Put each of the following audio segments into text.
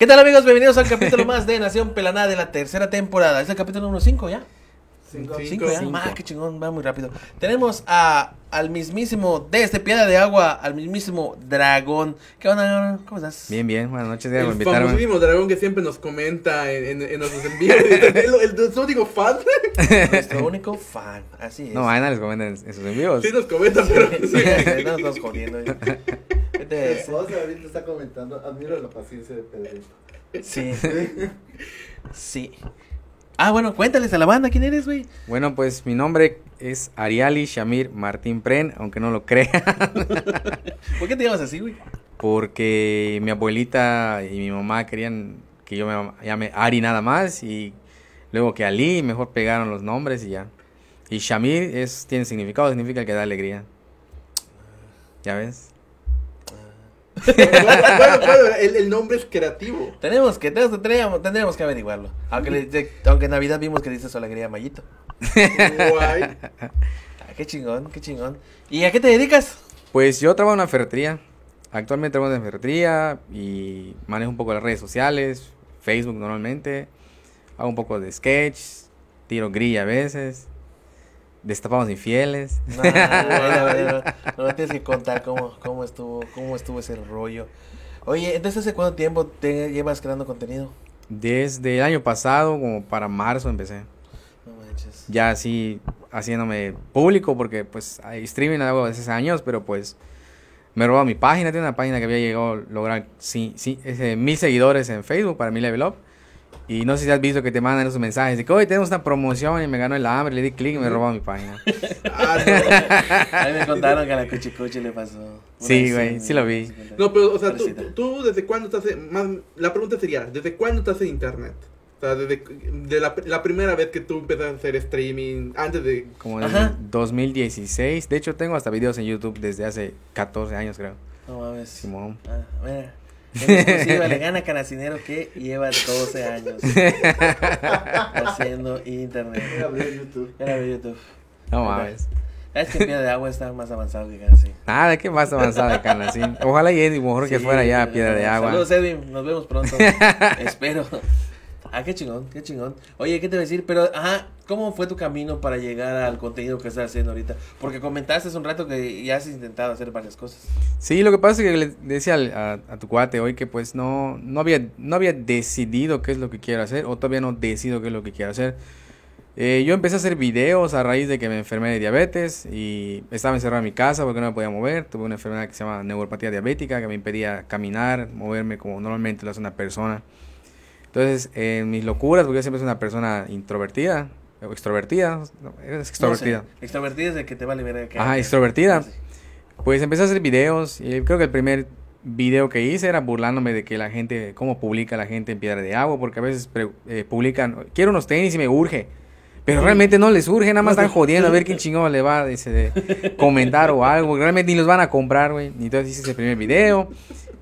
¿Qué tal amigos? Bienvenidos al capítulo más de Nación Pelaná de la tercera temporada. Es el capítulo número 5 ya. Cinco. Cinco ya. Cinco. Ma, qué chingón, va muy rápido. Tenemos a, al mismísimo, desde Piedra de Agua, al mismísimo Dragón. ¿Qué onda? ¿Cómo estás? Bien, bien, buenas noches, gracias por El famosísimo dragón que siempre nos comenta en, en, en nuestros envíos. el, el, el único fan. Nuestro único fan. Así es. No, Ana les comenta en, en sus envíos. Sí nos comenta, pero... Sí, sí, sí, no nos estamos jodiendo. ¿Qué te Mi esposa ahorita está comentando, admiro la paciencia de Pedrito. Sí. Sí. Ah, bueno, cuéntales a la banda quién eres, güey. Bueno, pues mi nombre es Ariali Shamir Martín Pren, aunque no lo crean, ¿Por qué te llamas así, güey? porque mi abuelita y mi mamá querían que yo me llame Ari nada más y luego que Ali, mejor pegaron los nombres y ya. Y Shamir es, tiene significado, significa el que da alegría. ¿Ya ves? Bueno, bueno, bueno, el, el nombre es creativo. Tenemos que, tenemos, tendríamos, tendríamos que averiguarlo. Aunque, le- de- aunque en Navidad vimos que dice su alegría Mayito. Guay. Ah, qué chingón, qué chingón. ¿Y a qué te dedicas? Pues yo trabajo en una ferretería. Actualmente trabajo en una ferretería y manejo un poco las redes sociales, Facebook normalmente. Hago un poco de sketch, tiro grilla a veces. Destapamos infieles. No, no, tienes que contar cómo, cómo estuvo, cómo estuvo ese rollo. Oye, entonces ¿hace cuánto tiempo te llevas creando contenido? Desde el año pasado, como para marzo, empecé. No manches. Ya así haciéndome público, porque pues hay streaming hago desde hace años, pero pues me robó mi página. Tiene una página que había llegado a lograr sí, sí, ese, mil seguidores en Facebook para mi level up. Y no sé si has visto que te mandan esos mensajes de que hoy tenemos una promoción y me ganó el hambre, le di clic y me robó mi página. Ah, no. A mí me contaron que a la Cuchicuchi le pasó. Una Sí, güey, sí lo vi. No, pero, o sea, tú, tú, tú desde cuándo estás en, más, la pregunta sería, ¿desde cuándo estás en internet? O sea, desde de la, la primera vez que tú empezaste a hacer streaming, antes de... Como el 2016. De hecho, tengo hasta videos en YouTube desde hace 14 años, creo. No mames. Simón. Ah, mira. En exclusiva le gana Canacinero que lleva 12 años haciendo internet. Voy a abrir YouTube. Ve YouTube. No mames. Es que Piedra de Agua está más avanzado que Canacín. Nada, ¿qué más avanzado de Canacín? Ojalá y Eddie mejor que Sí, fuera ya Piedra de Agua. Saludos, Edwin. Nos vemos pronto. Espero. Ah, qué chingón, qué chingón. Oye, ¿qué te voy a decir? Pero, ajá, ¿cómo fue tu camino para llegar al contenido que estás haciendo ahorita? Porque comentaste hace un rato que ya has intentado hacer varias cosas. Sí, lo que pasa es que le decía a, a tu cuate hoy que pues no, no, había, no había decidido qué es lo que quiero hacer o todavía no decido qué es lo que quiero hacer. Eh, yo empecé a hacer videos a raíz de que me enfermé de diabetes y estaba encerrado en mi casa porque no me podía mover. Tuve una enfermedad que se llama neuropatía diabética que me impedía caminar, moverme como normalmente lo hace una persona. Entonces, en mis locuras, porque yo siempre soy una persona introvertida o extrovertida, no, extrovertida. No sé, extrovertida es de que te vale ver que Ajá, extrovertida. Sí. Pues empecé a hacer videos y creo que el primer video que hice era burlándome de que la gente, cómo publica la gente en Piedra de Agua, porque a veces pre- eh, publican, quiero unos tenis y me urge. Pero realmente no les urge, nada más están jodiendo a ver quién chingón le va de comentar o algo. Realmente ni los van a comprar, güey. Y Entonces hice ese primer video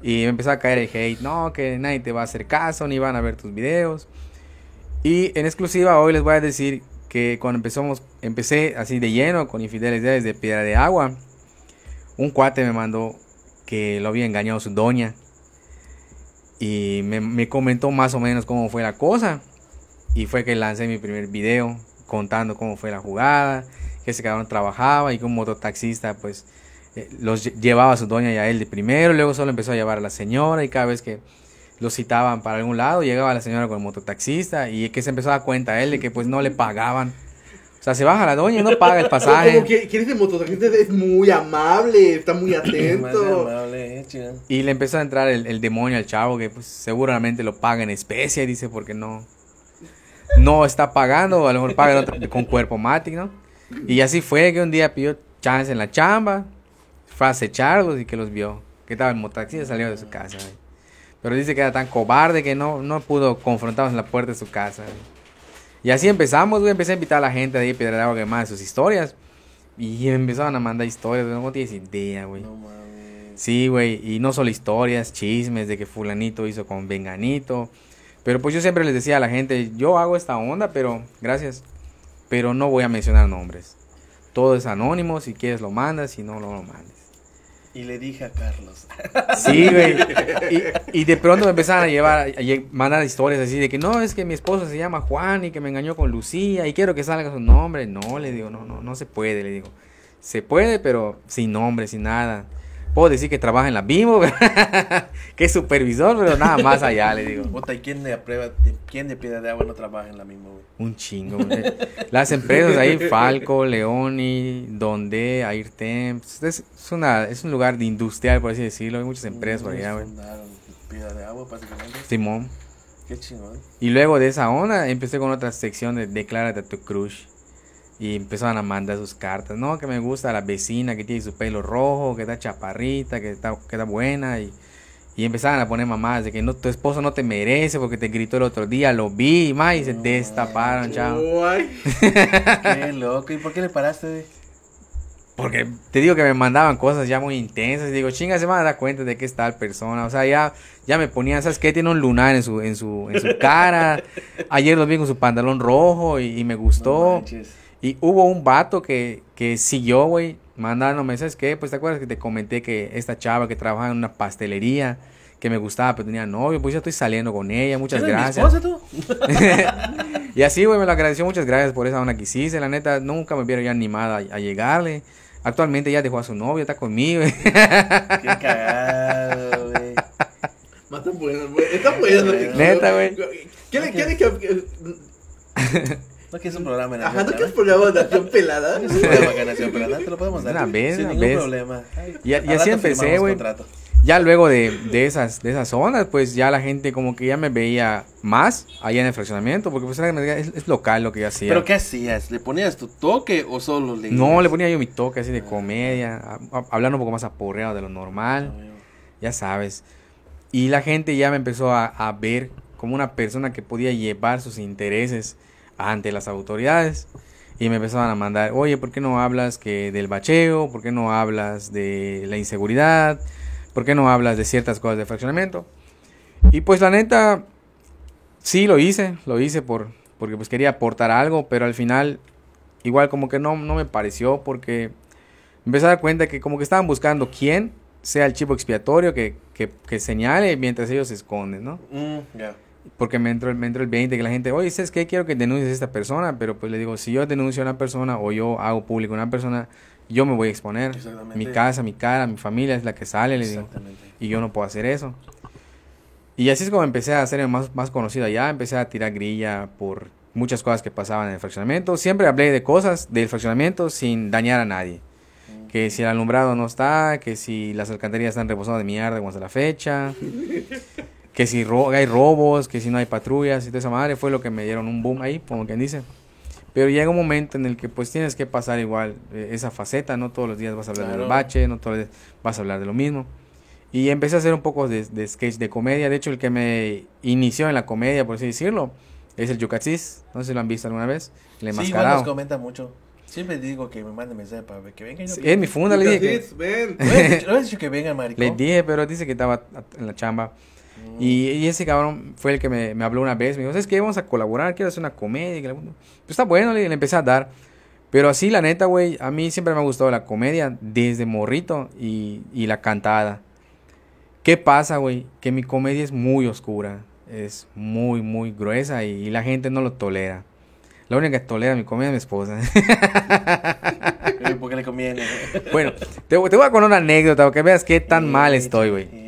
y empezó a caer el hate. No, que nadie te va a hacer caso, ni van a ver tus videos. Y en exclusiva hoy les voy a decir que cuando empezamos, empecé así de lleno con infidelidades de Piedra de Agua, un cuate me mandó que lo había engañado su doña. Y me, me comentó más o menos cómo fue la cosa. Y fue que lancé mi primer video contando cómo fue la jugada, que ese cabrón trabajaba y que un mototaxista pues los lle- llevaba a su doña y a él de primero, luego solo empezó a llevar a la señora y cada vez que lo citaban para algún lado llegaba la señora con el mototaxista y que se empezó a dar cuenta él de que pues no le pagaban. O sea, se baja la doña y no paga el pasaje. Como que, que ese mototaxista es muy amable, está muy atento. amable, eh. Y le empezó a entrar el, el demonio al chavo que pues seguramente lo paga en especie, dice, porque no, no está pagando, a lo mejor paga con cuerpo matic, ¿no? Y así fue que un día pidió chance en la chamba, fue a acecharlos y que los vio, que estaba el motaxista salió de su casa. Pero dice que era tan cobarde que no, no pudo confrontarnos en la puerta de su casa. Y así empezamos, güey, empecé a invitar a la gente de ahí, Piedra de Agua, que más sus historias. Y empezaron a mandar historias, güey, no tienes idea, güey. No mames. Sí, güey, y no solo historias, chismes de que fulanito hizo con venganito. Pero pues yo siempre les decía a la gente, yo hago esta onda, pero gracias. Pero no voy a mencionar nombres. Todo es anónimo, si quieres lo mandas, si no, no lo mandes. Y le dije a Carlos. Sí, güey. Y, de pronto me empezaron a llevar, a mandar historias así de que no, es que mi esposo se llama Juan y que me engañó con Lucía y quiero que salga su nombre. No, le digo, no, no, no se puede, le digo. Se puede, pero sin nombre, sin nada. Puedo decir que trabaja en la Bimbo, que es supervisor, pero nada más allá, le digo. Puta, ¿y quién de prueba, quién de piedra de agua no trabaja en la güey? Un chingo, güey. Las empresas ahí, Falco, Leoni, Donde, Airtemps. Es, es, una, es un lugar de industrial, por así decirlo. Hay muchas empresas por allá, güey. Piedra de agua, básicamente. Simón. Qué chingón. Y luego de esa onda empecé con otra sección de Declárate a tu crush. Y empezaron a mandar sus cartas. No, que me gusta la vecina que tiene su pelo rojo, que está chaparrita, que está, que está buena. Y, y empezaban a poner mamás de que no, tu esposo no te merece porque te gritó el otro día, lo vi, ma, y se No destaparon, chao. Qué loco. ¿Y por qué le paraste, güey? Porque te digo que me mandaban cosas ya muy intensas. Y digo, chinga, se van a dar cuenta de que es tal persona. O sea, ya, ya me ponían, ¿sabes qué? Tiene un lunar en su, en su, en su cara. Ayer lo vi con su pantalón rojo y, y me No gustó. manches. Y hubo un vato que, que siguió, güey, mandándome, ¿sabes qué? Pues te acuerdas que te comenté que esta chava que trabajaba en una pastelería, que me gustaba, pero tenía novio, pues ya estoy saliendo con ella, muchas ¿Eres mi gracias. esposa, tú? y así, güey, me lo agradeció, muchas gracias por esa onda que hiciste, la neta, nunca me hubiera yo animada a, a llegarle. Actualmente ya dejó a su novio, está conmigo, güey. Qué cagado, güey. Más tan bueno, güey. Está bueno. Neta, güey. ¿Quiere, quiere que.? No que es un programa en Ajá, ¿no quieres programa de acción pelada? Es un programa que nació, pero nada, te lo podemos dar. Una vez, sin una ningún vez. problema. Y- y así empecé, güey. Ya luego de, de esas de esas zonas, pues ya la gente como que ya me veía más allá en el fraccionamiento, porque pues era- es, es local lo que yo hacía. ¿Pero qué hacías? ¿Le ponías tu toque o solo le No, le ponía yo mi toque así de comedia, a- a- hablando un poco más aporreado de lo normal, ya sabes. Y la gente ya me empezó a, a ver como una persona que podía llevar sus intereses ante las autoridades. Y me empezaban a mandar, oye, ¿por qué no hablas que del bacheo? ¿Por qué no hablas de la inseguridad? ¿Por qué no hablas de ciertas cosas de fraccionamiento? Y pues la neta, sí lo hice, lo hice por, porque pues quería aportar algo, pero al final igual como que no, no me pareció porque empecé a dar cuenta que como que estaban buscando quién sea el chivo expiatorio que, que, que señale mientras ellos se esconden, ¿no? Mm. Porque me entró, el- me entró el 20 que la gente, oye, ¿sabes qué? Quiero que denuncies a esta persona, pero pues le digo, si yo denuncio a una persona o yo hago público a una persona, yo me voy a exponer. Mi casa, mi cara, mi familia es la que sale, le digo. Y yo no puedo hacer eso. Y así es como empecé a ser más, más conocido allá, empecé a tirar grilla por muchas cosas que pasaban en el fraccionamiento. Siempre hablé de cosas del fraccionamiento sin dañar a nadie. Que si el alumbrado no está, que si las alcantarillas están reposadas de mierda como hasta la fecha, que si ro- hay robos, que si no hay patrullas y toda esa madre, fue lo que me dieron un boom ahí, como quien dice. Pero llega un momento en el que pues tienes que pasar igual eh, esa faceta, no todos los días vas a hablar del Claro. bache, no todos los días vas a hablar de lo mismo. Y empecé a hacer un poco de, de sketch de comedia. De hecho, el que me inició en la comedia, por así decirlo, es el Yucatsis. No sé si lo han visto alguna vez. El Sí, igual nos enmascarado. comenta mucho. Siempre digo que me mande mensaje para que venga. y no Sí, es mi funda, le dije. que- ven. ¿No has dicho- no has dicho que venga, maricón? le dije, pero dice que estaba en la chamba. Mm. Y, y ese cabrón fue el que me, me habló una vez. Me dijo, ¿sabes qué? Vamos a colaborar, quiero hacer una comedia. Pues está bueno, le, le empecé a dar. Pero así, la neta, güey, a mí siempre me ha gustado la comedia desde morrito y, y la cantada. ¿Qué pasa, güey? Que mi comedia es muy oscura. Es muy, muy gruesa y, y la gente no lo tolera. La única que tolera mi comedia es mi esposa. Eh, Porque le conviene. bueno, te, te voy a contar una anécdota para que veas qué tan mal estoy, güey.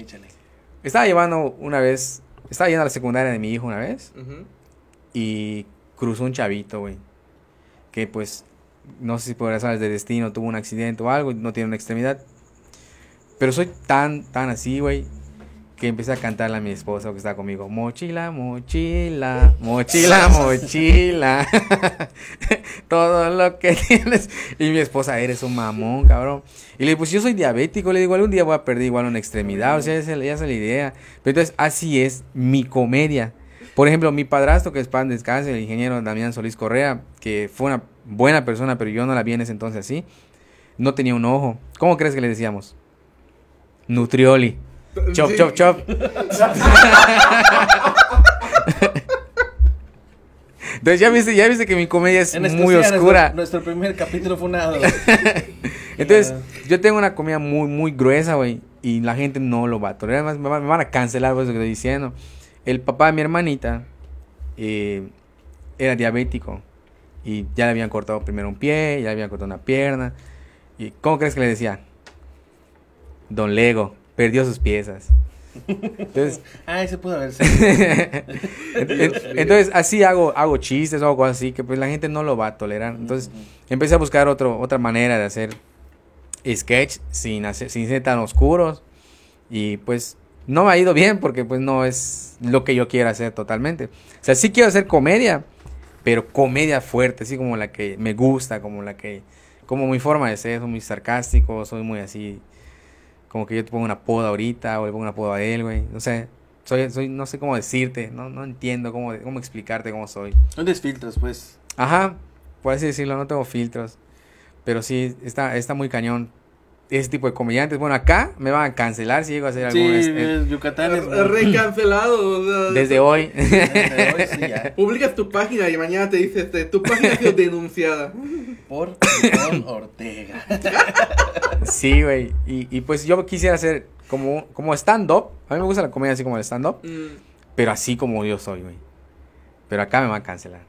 Estaba llevando una vez, estaba yendo a la secundaria de mi hijo una vez y cruzó un chavito, güey. Que pues, no sé si por razones de destino tuvo un accidente o algo, no tiene una extremidad. Pero soy tan, tan así, güey, que empecé a cantarle a mi esposa que estaba conmigo. Mochila, mochila, mochila, mochila. Todo lo que tienes. Y mi esposa, eres un mamón, cabrón. Y le digo, pues yo soy diabético. Le digo, algún día voy a perder igual una extremidad. O sea, esa, esa es la idea. Pero entonces, así es mi comedia. Por ejemplo, mi padrastro, que es pan descanse, el ingeniero Damián Solís Correa, que fue una buena persona, pero yo no la vi en ese entonces así, no tenía un ojo. ¿Cómo crees que le decíamos? Nutrioli. Chop, Sí. chop, chop. Entonces ya viste, ya viste que mi comedia es muy oscura. Nuestro, nuestro primer capítulo fue una. Entonces, yo tengo una comida muy, muy gruesa, güey. Y la gente no lo va a tolerar. Además, me van, me van a cancelar por eso que estoy diciendo. El papá de mi hermanita eh, era diabético. Y ya le habían cortado primero un pie, ya le habían cortado una pierna. ¿Y cómo crees que le decía? Don Lego, perdió sus piezas. Entonces, Ah, ese pudo haber sido. entonces así hago, hago chistes o algo así que pues la gente no lo va a tolerar. Entonces empecé a buscar otro, otra manera de hacer sketch sin, hacer, sin ser tan oscuros. Y pues no me ha ido bien porque pues no es lo que yo quiero hacer totalmente. O sea, sí quiero hacer comedia, pero comedia fuerte, así como la que me gusta, como la que... Como mi forma de ser, soy muy sarcástico, soy muy así... Como que yo te pongo una poda ahorita o le pongo una poda a él, güey. No sé, soy, soy, no sé cómo decirte, no, no entiendo cómo, cómo explicarte cómo soy. No desfiltros, pues. Ajá, por así decirlo, no tengo filtros. Pero sí, está, está muy cañón ese tipo de comediantes. Bueno, acá me van a cancelar si llego a hacer Sí, algún... este, Yucatán es. Recancelado. o sea, desde hoy. Desde hoy, sí, ya. Publicas tu página y mañana te dice, este, tu página ha sido denunciada. Por Ivonne Ortega. sí, güey. Y, y pues yo quisiera hacer como, como stand-up. A mí me gusta la comedia así como el stand-up. Mm, Pero así como yo soy, güey. Pero acá me van a cancelar.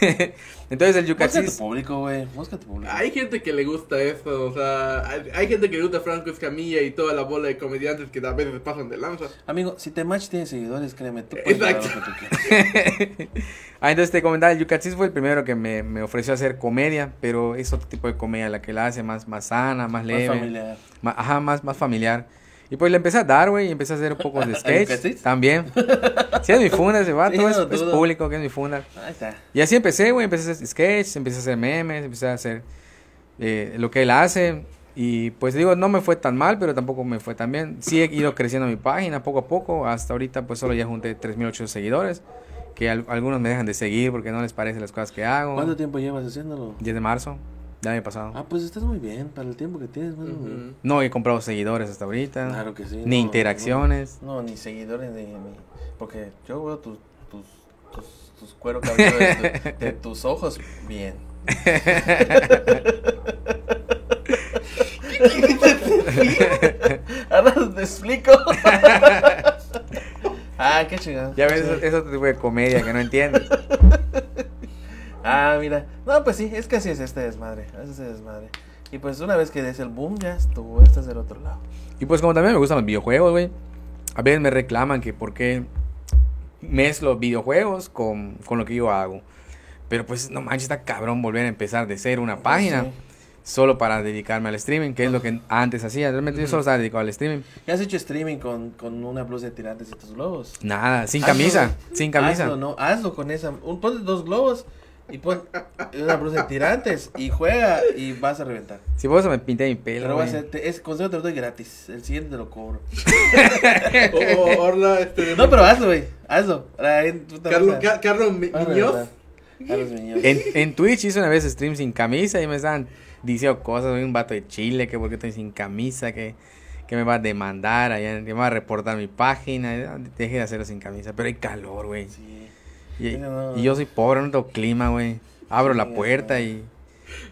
Entonces el Busca tu yucaxis... público, güey. Busca tu público. Hay gente que le gusta eso, o sea, hay, hay gente que le gusta Franco Escamilla y toda la bola de comediantes que a veces pasan de lanza. Amigo, si te match tiene seguidores, créeme, tú puedes Exacto. lo que tú quieras. Ah, entonces te comentaba, el Yucatsis fue el primero que me, me ofreció hacer comedia, pero es otro tipo de comedia, la que la hace más, más sana, más Más leve. familiar. ma- ajá, más, más familiar. Y pues le empecé a dar, güey, y empecé a hacer un poco de sketch. También. Sí, es mi funda ese vato, Sí, es, no es público, que es mi funda. Ahí está. Y así empecé, güey, empecé a hacer sketch, empecé a hacer memes, empecé a hacer eh, lo que él hace. Y pues digo, no me fue tan mal, pero tampoco me fue tan bien. Sí he ido creciendo mi página poco a poco. Hasta ahorita pues solo ya junté 3.800 seguidores. Que al- algunos me dejan de seguir porque no les parecen las cosas que hago. ¿Cuánto tiempo llevas haciéndolo? 10 de marzo, del año pasado. Ah, pues estás muy bien para el tiempo que tienes, mano. Ujú. No he comprado seguidores hasta ahorita. Claro que sí. Ni no, interacciones. No, no, ni seguidores, ni, ni- Porque yo veo tus, tus, tus, tus cuero cabelludo de, tu- de tus ojos bien. Ahora te explico. ah, qué chingado. Ya ves, es otro tipo de comedia que no entiendes. Ah, mira. No, pues sí, es que así es este desmadre. Así es este desmadre. Y pues una vez que des el boom, ya estuvo. Estás del otro lado. Y pues como también me gustan los videojuegos, güey. A veces me reclaman que por qué mezclo videojuegos con, con lo que yo hago. Pero pues no manches, está cabrón volver a empezar de cero una página. Sí. Solo para dedicarme al streaming, que es lo que antes hacía. Realmente yo solo estaba dedicado al streaming. ¿Ya has hecho streaming con, con una blusa de tirantes y tus globos? Nada, sin Hazlo. camisa. Sin camisa. Hazlo, no, hazlo con esa. Un, ponte dos globos y pon una blusa de tirantes y juega y vas a reventar. Si vos me pinté mi pelo. Pero va a güey. ser, te- ese consejo te lo doy gratis. El siguiente te lo cobro. O, o Orla, este, No, pero hazlo, güey. Hazlo. Carlos, Carlos Mi- Vas a Muñoz. reventar. Carlos Muñoz. En, en Twitch hice una vez stream sin camisa y me estaban diciendo cosas. Soy un vato de Chile, que porque estoy sin camisa, que, que me va a demandar, allá, que me va a reportar mi página. Deje de hacerlo sin camisa. Pero hay calor, güey. Sí. Y, Sí, no. y yo soy pobre, no tengo clima, güey. Abro la puerta y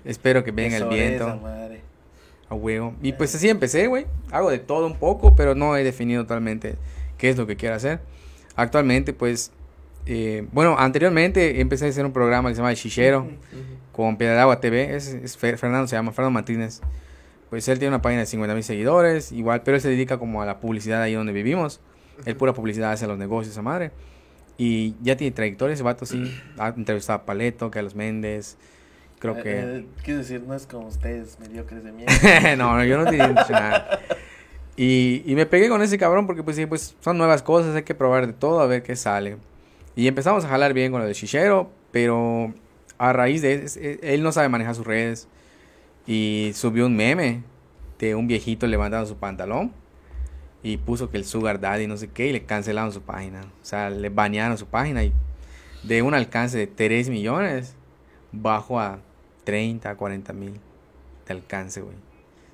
espero que venga el viento. esa madre. A huevo. Y pues así empecé, güey. Hago de todo un poco, pero no he definido totalmente qué es lo que quiero hacer. Actualmente, pues, eh, bueno, anteriormente empecé a hacer un programa que se llama El Chichero con Piedra de Agua TV. Es, es Fer- Fernando, se llama Fernando Martínez. Pues él tiene una página de 50 mil seguidores, igual, pero él se dedica como a la publicidad ahí donde vivimos. Él pura publicidad hace los negocios, esa madre. Y ya tiene trayectoria ese vato, sí. Ha entrevistado a Paleto, Carlos Méndez. Creo Eh, que... eh, quiero decir, no es como ustedes, mediocres de mierda. no, no, yo no dicho nada. Y, y me pegué con ese cabrón porque pues sí, pues son nuevas cosas, hay que probar de todo a ver qué sale. Y empezamos a jalar bien con lo de Shishero, pero a raíz de eso, él no sabe manejar sus redes. Y subió un meme de un viejito levantando su pantalón y puso que el Sugar Daddy no sé qué y le cancelaron su página. O sea, le banearon su página y de un alcance de 3 millones bajó a 30, 40 mil de alcance, güey.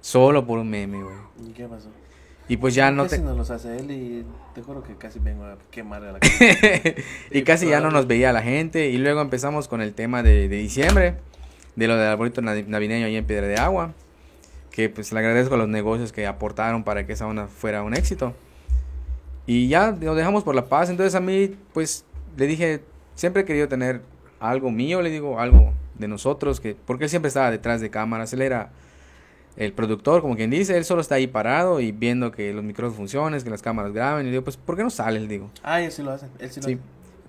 Solo por un meme, güey. ¿Y qué pasó? Y pues ya no casi te... nos los hace él y te juro que casi vengo a quemar a la gente. y casi ya no nos veía la gente. Y luego empezamos con el tema de, de diciembre, de lo del arbolito navi- navideño ahí en Piedra de Agua. Que pues le agradezco a los negocios que aportaron para que esa onda fuera un éxito. Y ya nos dejamos por la paz. Entonces a mí, pues le dije, siempre he querido tener algo mío, le digo, algo de nosotros. que Porque él siempre estaba detrás de cámaras. Él era el productor, como quien dice. Él solo está ahí parado y viendo que los micrófonos funcionen, que las cámaras graben. Y le digo, pues, ¿por qué no sales? Le digo. Ah, ellos sí lo hacen. Él sí lo Sí. hace.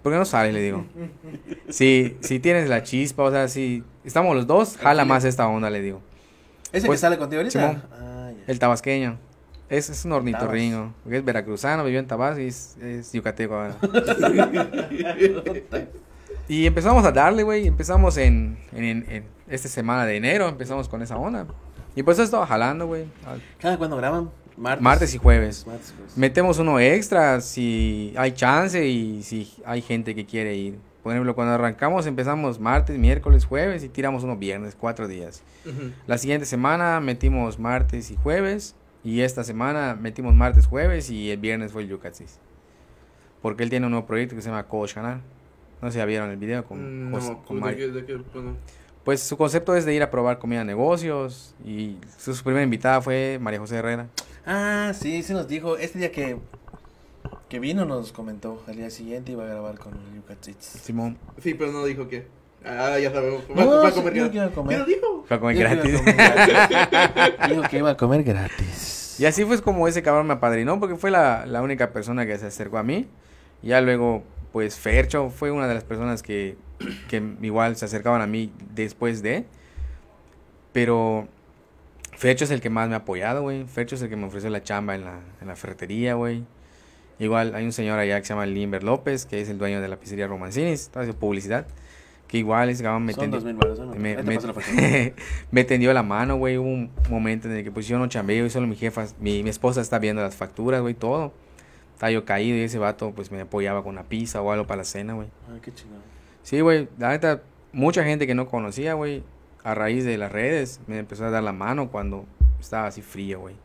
¿Por qué no sales? Le digo. Si, si tienes la chispa, o sea, si estamos los dos, jala más esta onda, le digo. ¿Ese Pues, que sale contigo ahorita? Simón. Ah. El tabasqueño. Es, es un ornitorrinco. Tabas. porque Es veracruzano, vivió en Tabasco y es, es yucateco ahora. y empezamos a darle, güey. Empezamos en, en, en- esta semana de enero. Empezamos con esa onda. Y pues estaba jalando, güey. ¿Cada cuándo graban? Martes. Martes y jueves. Martes y jueves. Metemos uno extra si hay chance y si hay gente que quiere ir. Por ejemplo, cuando arrancamos empezamos martes, miércoles, jueves y tiramos unos viernes, cuatro días. La siguiente semana metimos martes y jueves y esta semana metimos martes, jueves y el viernes fue el Yucatsis. Porque él tiene un nuevo proyecto que se llama Coach Canal. No sé si ya vieron el video con, Mm, No, con pues, de qué- de qué- bueno. Pues su concepto es de ir a probar comida a negocios y su, su primera invitada fue María José Herrera. Ah, sí, sí nos dijo. Este día que, que vino nos comentó. Al día siguiente iba a grabar con el Yucatzitz. Simón. Sí, pero no dijo que. Ah, ya sabemos. Va, No, va a comer dijo gratis. que iba a comer. Pero dijo. Fue a comer Dijo que gratis. iba a comer gratis. Dijo que iba a comer gratis. Y así fue como ese cabrón me apadrinó, porque fue la, la única persona que se acercó a mí. Ya luego, pues Fercho fue una de las personas que, que igual se acercaban a mí después de. Pero Fercho es el que más me ha apoyado, güey. Fercho es el que me ofreció la chamba en la, en la ferretería, güey. Igual hay un señor allá que se llama Limber López, que es el dueño de la pizzería Romancinis, está haciendo publicidad. Que igual ese cabrón me tendió- me, me- me tendió la mano, güey. Hubo un momento en el que pues yo no chambeo y solo mi jefa, mi, mi esposa está viendo las facturas, güey, todo. Estaba yo caído y ese vato pues me apoyaba con una pizza o algo para la cena, güey. Ay, qué chingón. Sí, güey, la neta, mucha gente que no conocía, güey, a raíz de las redes, me empezó a dar la mano cuando estaba así frío, güey.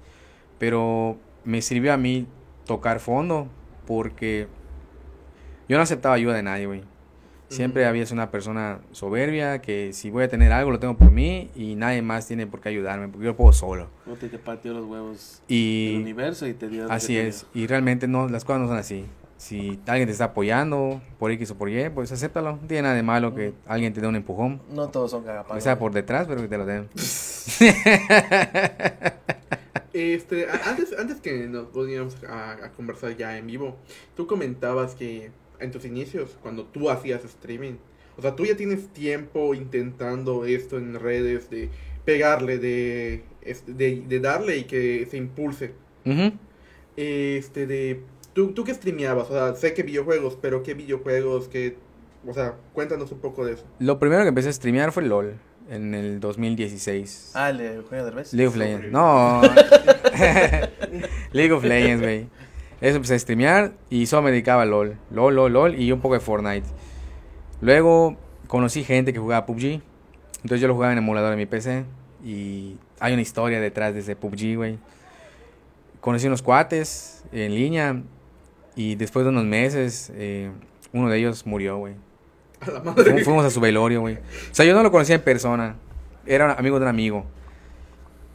Pero me sirvió a mí tocar fondo porque yo no aceptaba ayuda de nadie, güey. Siempre Ujú. había sido una persona soberbia que si voy a tener algo lo tengo por mí y nadie más tiene por qué ayudarme porque yo lo puedo solo. No te, te partió los huevos Y universo y te dio. así te es. dio. Y realmente no, las cosas no son así. Si alguien te está apoyando por X o por Y, pues acéptalo. No tiene nada de malo que alguien te dé un empujón. No todos son cagapalos. Que sea por detrás, pero que te lo den. Este, antes, antes que nos volviéramos a, a conversar ya en vivo, tú comentabas que en tus inicios, cuando tú hacías streaming, o sea, tú ya tienes tiempo intentando esto en redes, de pegarle, de, este, de, de darle y que se impulse. Este, de, ¿tú, ¿tú qué streameabas? O sea, sé que videojuegos, pero ¿qué videojuegos? ¿Qué, o sea, cuéntanos un poco de eso. Lo primero que empecé a streamear fue LOL en el 2016. Ah, el de Eugenio Derbez. League of Legends. No. League of Legends, güey. Eso empecé a streamear y solo me dedicaba a LOL. LOL, LOL, LOL y un poco de Fortnite. Luego conocí gente que jugaba PUBG. Entonces yo lo jugaba en emulador en mi PC. Y hay una historia detrás de ese PUBG, güey. Conocí unos cuates en línea. Y después de unos meses, eh, uno de ellos murió, güey. A la madre. Fuimos a su velorio, güey. O sea, yo no lo conocía en persona. Era amigo de un amigo.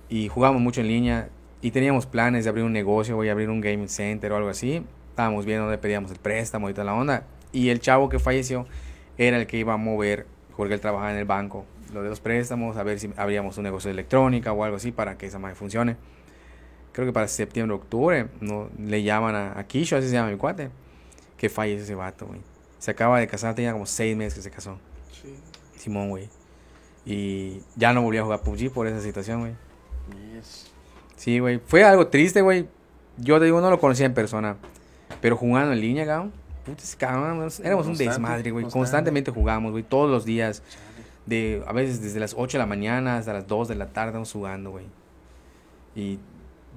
Y jugábamos mucho en línea. Y teníamos planes de abrir un negocio, güey, abrir un gaming center o algo así. Estábamos viendo dónde pedíamos el préstamo y toda la onda. Y el chavo que falleció era el que iba a mover, porque él trabajaba en el banco, lo de los préstamos, a ver si abríamos un negocio de electrónica o algo así para que esa madre funcione. Creo que para septiembre, octubre, no, le llaman a, a Kisho, así se llama mi cuate, que fallece ese vato, güey. Se acaba de casar, tenía como seis meses que se casó. Sí. Simón, güey. Y ya no volví a jugar PUBG por esa situación, güey. Yes. Sí, güey. Fue algo triste, güey. Yo te digo, no lo conocía en persona. Pero jugando en línea, cabrón. Puta, ese cabrón, éramos un Constante, desmadre, güey. constante. Constantemente jugamos, güey. Todos los días. De, a veces desde las 8 de la mañana hasta las 2 de la tarde estamos jugando, güey. Y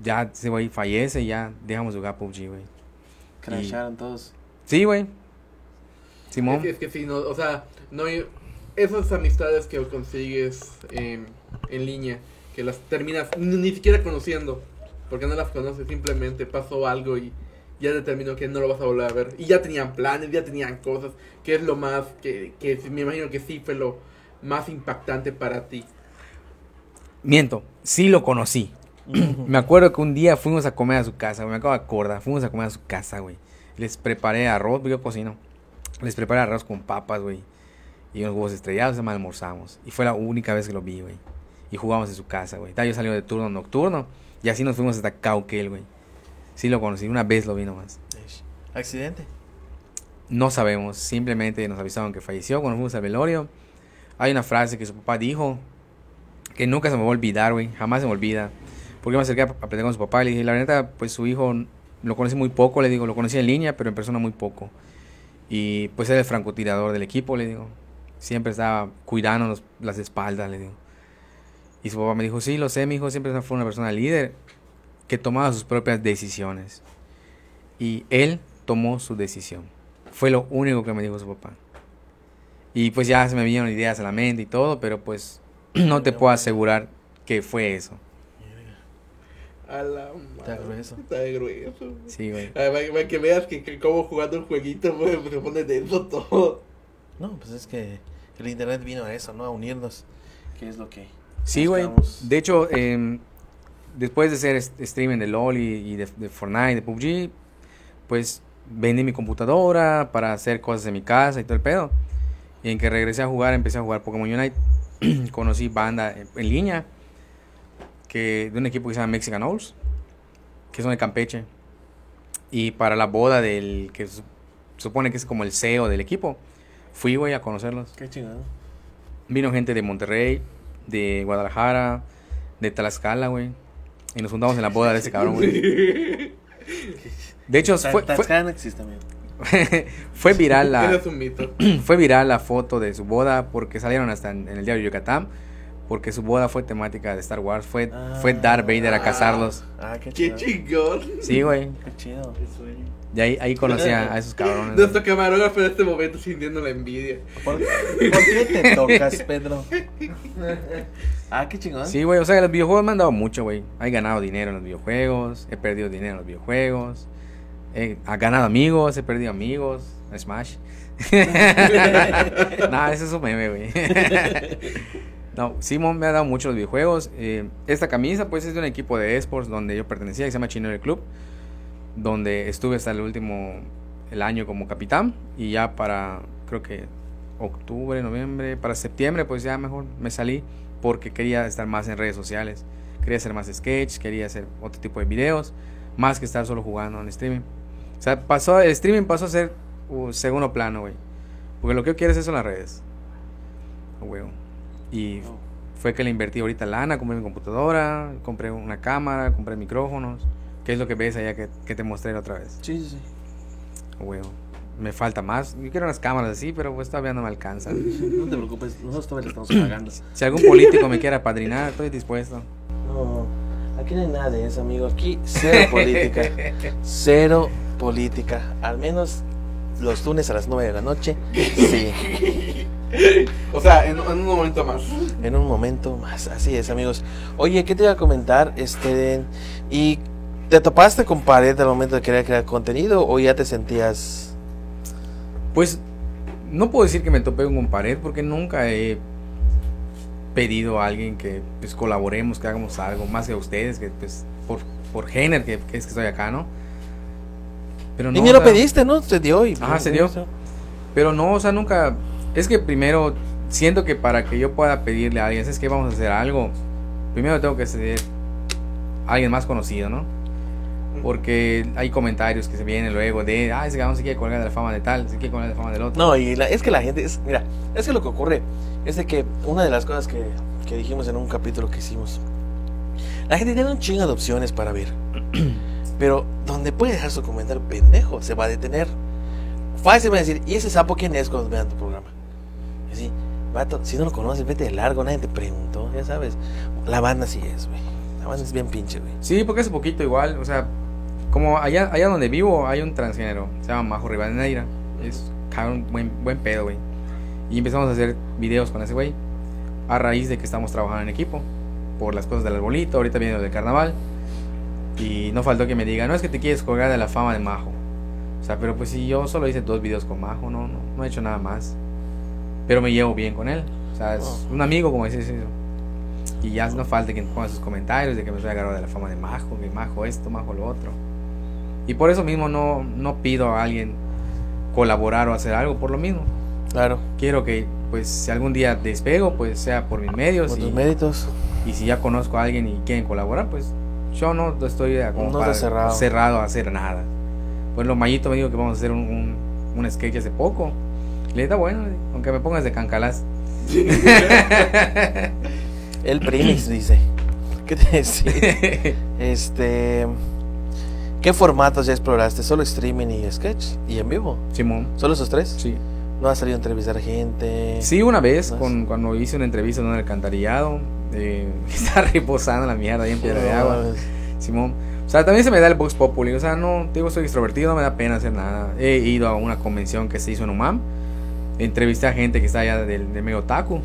ya ese güey fallece y ya dejamos de jugar PUBG, güey. Crasharon todos. Sí, güey. Simón. Es que, es que sí, no, o sea, no esas amistades que consigues en, en línea, que las terminas ni, ni siquiera conociendo, Porque no las conoces, simplemente pasó algo y ya determinó que no lo vas a volver a ver. Y ya tenían planes, ya tenían cosas, que es lo más, que, que me imagino que sí fue lo más impactante para ti. Miento, sí lo conocí. me acuerdo que un día fuimos a comer a su casa, me acabo de acordar, fuimos a comer a su casa, güey. Les preparé arroz, yo cocino. Les preparé arroz con papas, güey. Y unos huevos estrellados, se me almorzamos. Y fue la única vez que lo vi, güey. Y jugamos en su casa, güey. Yo salí de turno nocturno. Y así nos fuimos hasta Cauquel, güey. Sí lo conocí, una vez lo vi nomás. ¿Accidente? No sabemos, simplemente nos avisaron que falleció cuando fuimos al velorio. Hay una frase que su papá dijo que nunca se me va a olvidar, güey. Jamás se me olvida. Porque me acerqué a aprender con su papá y le dije, la neta, pues su hijo lo conocí muy poco, le digo, lo conocí en línea, pero en persona muy poco. Y pues era el francotirador del equipo, le digo. Siempre estaba cuidándonos las espaldas, le digo. Y su papá me dijo, sí, lo sé, mi hijo siempre fue una persona líder que tomaba sus propias decisiones. Y él tomó su decisión. Fue lo único que me dijo su papá. Y pues ya se me vinieron ideas a la mente y todo, pero pues no te puedo asegurar que fue eso. A la Está madre, grueso. Está grueso. Sí, güey. Ah, Para, para que veas que, que como jugando el jueguito pues, se pone denso todo. No, pues es que el internet vino a eso, ¿no? A unirnos. ¿Qué es lo que Sí, güey. De hecho, em, después de ser streaming de LOL y, y de, de Fortnite, de PUBG, pues vendí mi computadora para hacer cosas en mi casa y todo el pedo. Y en que regresé a jugar, empecé a jugar Pokémon Unite. Conocí banda en, en línea que de un equipo que se llama Mexican Owls, que son de Campeche. Y para la boda del que su- supone que es como el CEO del equipo, fui, güey, a conocerlos. Qué chingado. Vino gente de Monterrey, de Guadalajara, de Tlaxcala, güey. Y nos juntamos en la boda de ese cabrón, güey. De hecho, fue, Tlaxcala existe, viral la, fue viral la foto de su boda porque salieron hasta en, en el diario Yucatán. Porque su boda fue temática de Star Wars. Fue, fue Darth Vader a casarlos. Ah, qué Qué chido. chingón. Sí, güey. Qué chido. Qué sueño. Y ahí, ahí conocí a, a esos cabrones. Nuestro camarógrafo en este momento sintiendo la envidia. ¿Por, por qué te tocas, Pedro? Ah, qué chingón. Sí, güey, o sea, los videojuegos me han dado mucho, güey. He ganado dinero en los videojuegos, he perdido dinero en los videojuegos, he, ha ganado amigos, he perdido amigos, Smash. Nada, eso es un meme, güey. No, Simón me ha dado mucho los videojuegos. Eh, esta camisa, pues, es de un equipo de esports donde yo pertenecía, que se llama Chinero Club, donde estuve hasta el último, el año como capitán, y ya para, creo que octubre, noviembre, para septiembre, pues ya mejor me salí porque quería estar más en redes sociales. Quería hacer más sketch, quería hacer otro tipo de videos, más que estar solo jugando en streaming. O sea, pasó, el streaming pasó a ser uh, segundo plano, güey. Porque lo que yo quiero es eso en las redes. A huevo. Y Oh. fue que le invertí ahorita lana, compré mi computadora, compré una cámara, compré micrófonos. Que es lo que ves allá que, que te mostré la otra vez. Sí, sí, sí. Huevo. Me falta más. Yo quiero unas cámaras así, pero pues todavía no me alcanza. No te preocupes, nosotros todavía le estamos pagando. Si algún político me quiere apadrinar, estoy dispuesto. No, aquí no hay nada de eso, amigo. Aquí cero política. Cero política. Al menos los lunes a las 9 de la noche. Sí, O sea, en, en un momento más. en un momento más. Así es, amigos. Oye, ¿qué te iba a comentar? Este, ¿y te topaste con pared al momento de querer crear contenido o ya te sentías Pues no puedo decir que me topé con pared porque nunca he pedido a alguien que pues colaboremos, que hagamos algo, más que a ustedes, que pues por, por género que, que es que estoy acá, ¿no? Pero y no, ni o lo pediste, ¿no? Se dio y Ajá, se dio. Pero no, o sea, nunca. Es que primero siento que para que yo pueda pedirle a alguien, es que vamos a hacer algo, primero tengo que ser alguien más conocido, ¿no? Porque hay comentarios que se vienen luego de, ah, ese cabrón se quiere colgar de la fama de tal, se quiere colgar de la fama del otro. No, y la- es que la gente, es, mira, es que lo que ocurre es de que una de las cosas que, que dijimos en un capítulo que hicimos, la gente tiene un chingo de opciones para ver, pero donde puede dejar su comentario pendejo, se va a detener. Fácil va a decir, ¿y ese sapo quién es cuando vean tu programa? Así, vato, si no lo conoces, vete de largo, nadie te preguntó, ya sabes. La banda sí es, güey. La banda es bien pinche, güey. Sí, porque hace poquito igual, o sea, como allá, allá donde vivo hay un transgénero, se llama Majo Rivadeneira, es cabrón, buen, buen pedo, güey. Y empezamos a hacer videos con ese güey, a raíz de que estamos trabajando en equipo, por las cosas del arbolito, ahorita viene lo del carnaval. Y no faltó que me diga, no es que te quieres colgar de la fama de Majo. O sea, pero pues si yo solo hice dos videos con Majo, no, no, no he hecho nada más. Pero me llevo bien con él. O sea, es un amigo, como dices eso. Y ya no falta que ponga sus comentarios de que me soy agarrado de la fama de Majo, que Majo esto, Majo lo otro. Y por eso mismo no, no pido a alguien colaborar o hacer algo por lo mismo. Claro. Quiero que, pues, si algún día despego, pues sea por mis medios. Con y, tus méritos. y si ya conozco a alguien y quieren colaborar, pues yo no estoy eh, como No para- cerrado. cerrado a hacer nada. Pues lo Mayito me dijo que vamos a hacer un, un, un sketch hace poco. Le está bueno, aunque me pongas de cancalás. El Primis dice. ¿Qué te decía? Este. ¿Qué formatos ya exploraste? ¿Solo streaming y sketch? ¿Y en vivo? Simón, ¿Solo esos tres? sí. ¿No has salido a entrevistar gente? Sí, una vez, con, cuando hice una entrevista en un alcantarillado, eh, estaba reposando la mierda ahí en Piedra de Agua. Simón. O sea, también se me da el Vox Populi. O sea, no, digo, soy extrovertido, no me da pena hacer nada. He ido a una convención que se hizo en UMAM. Entrevisté a gente que está allá del, del medio otaku.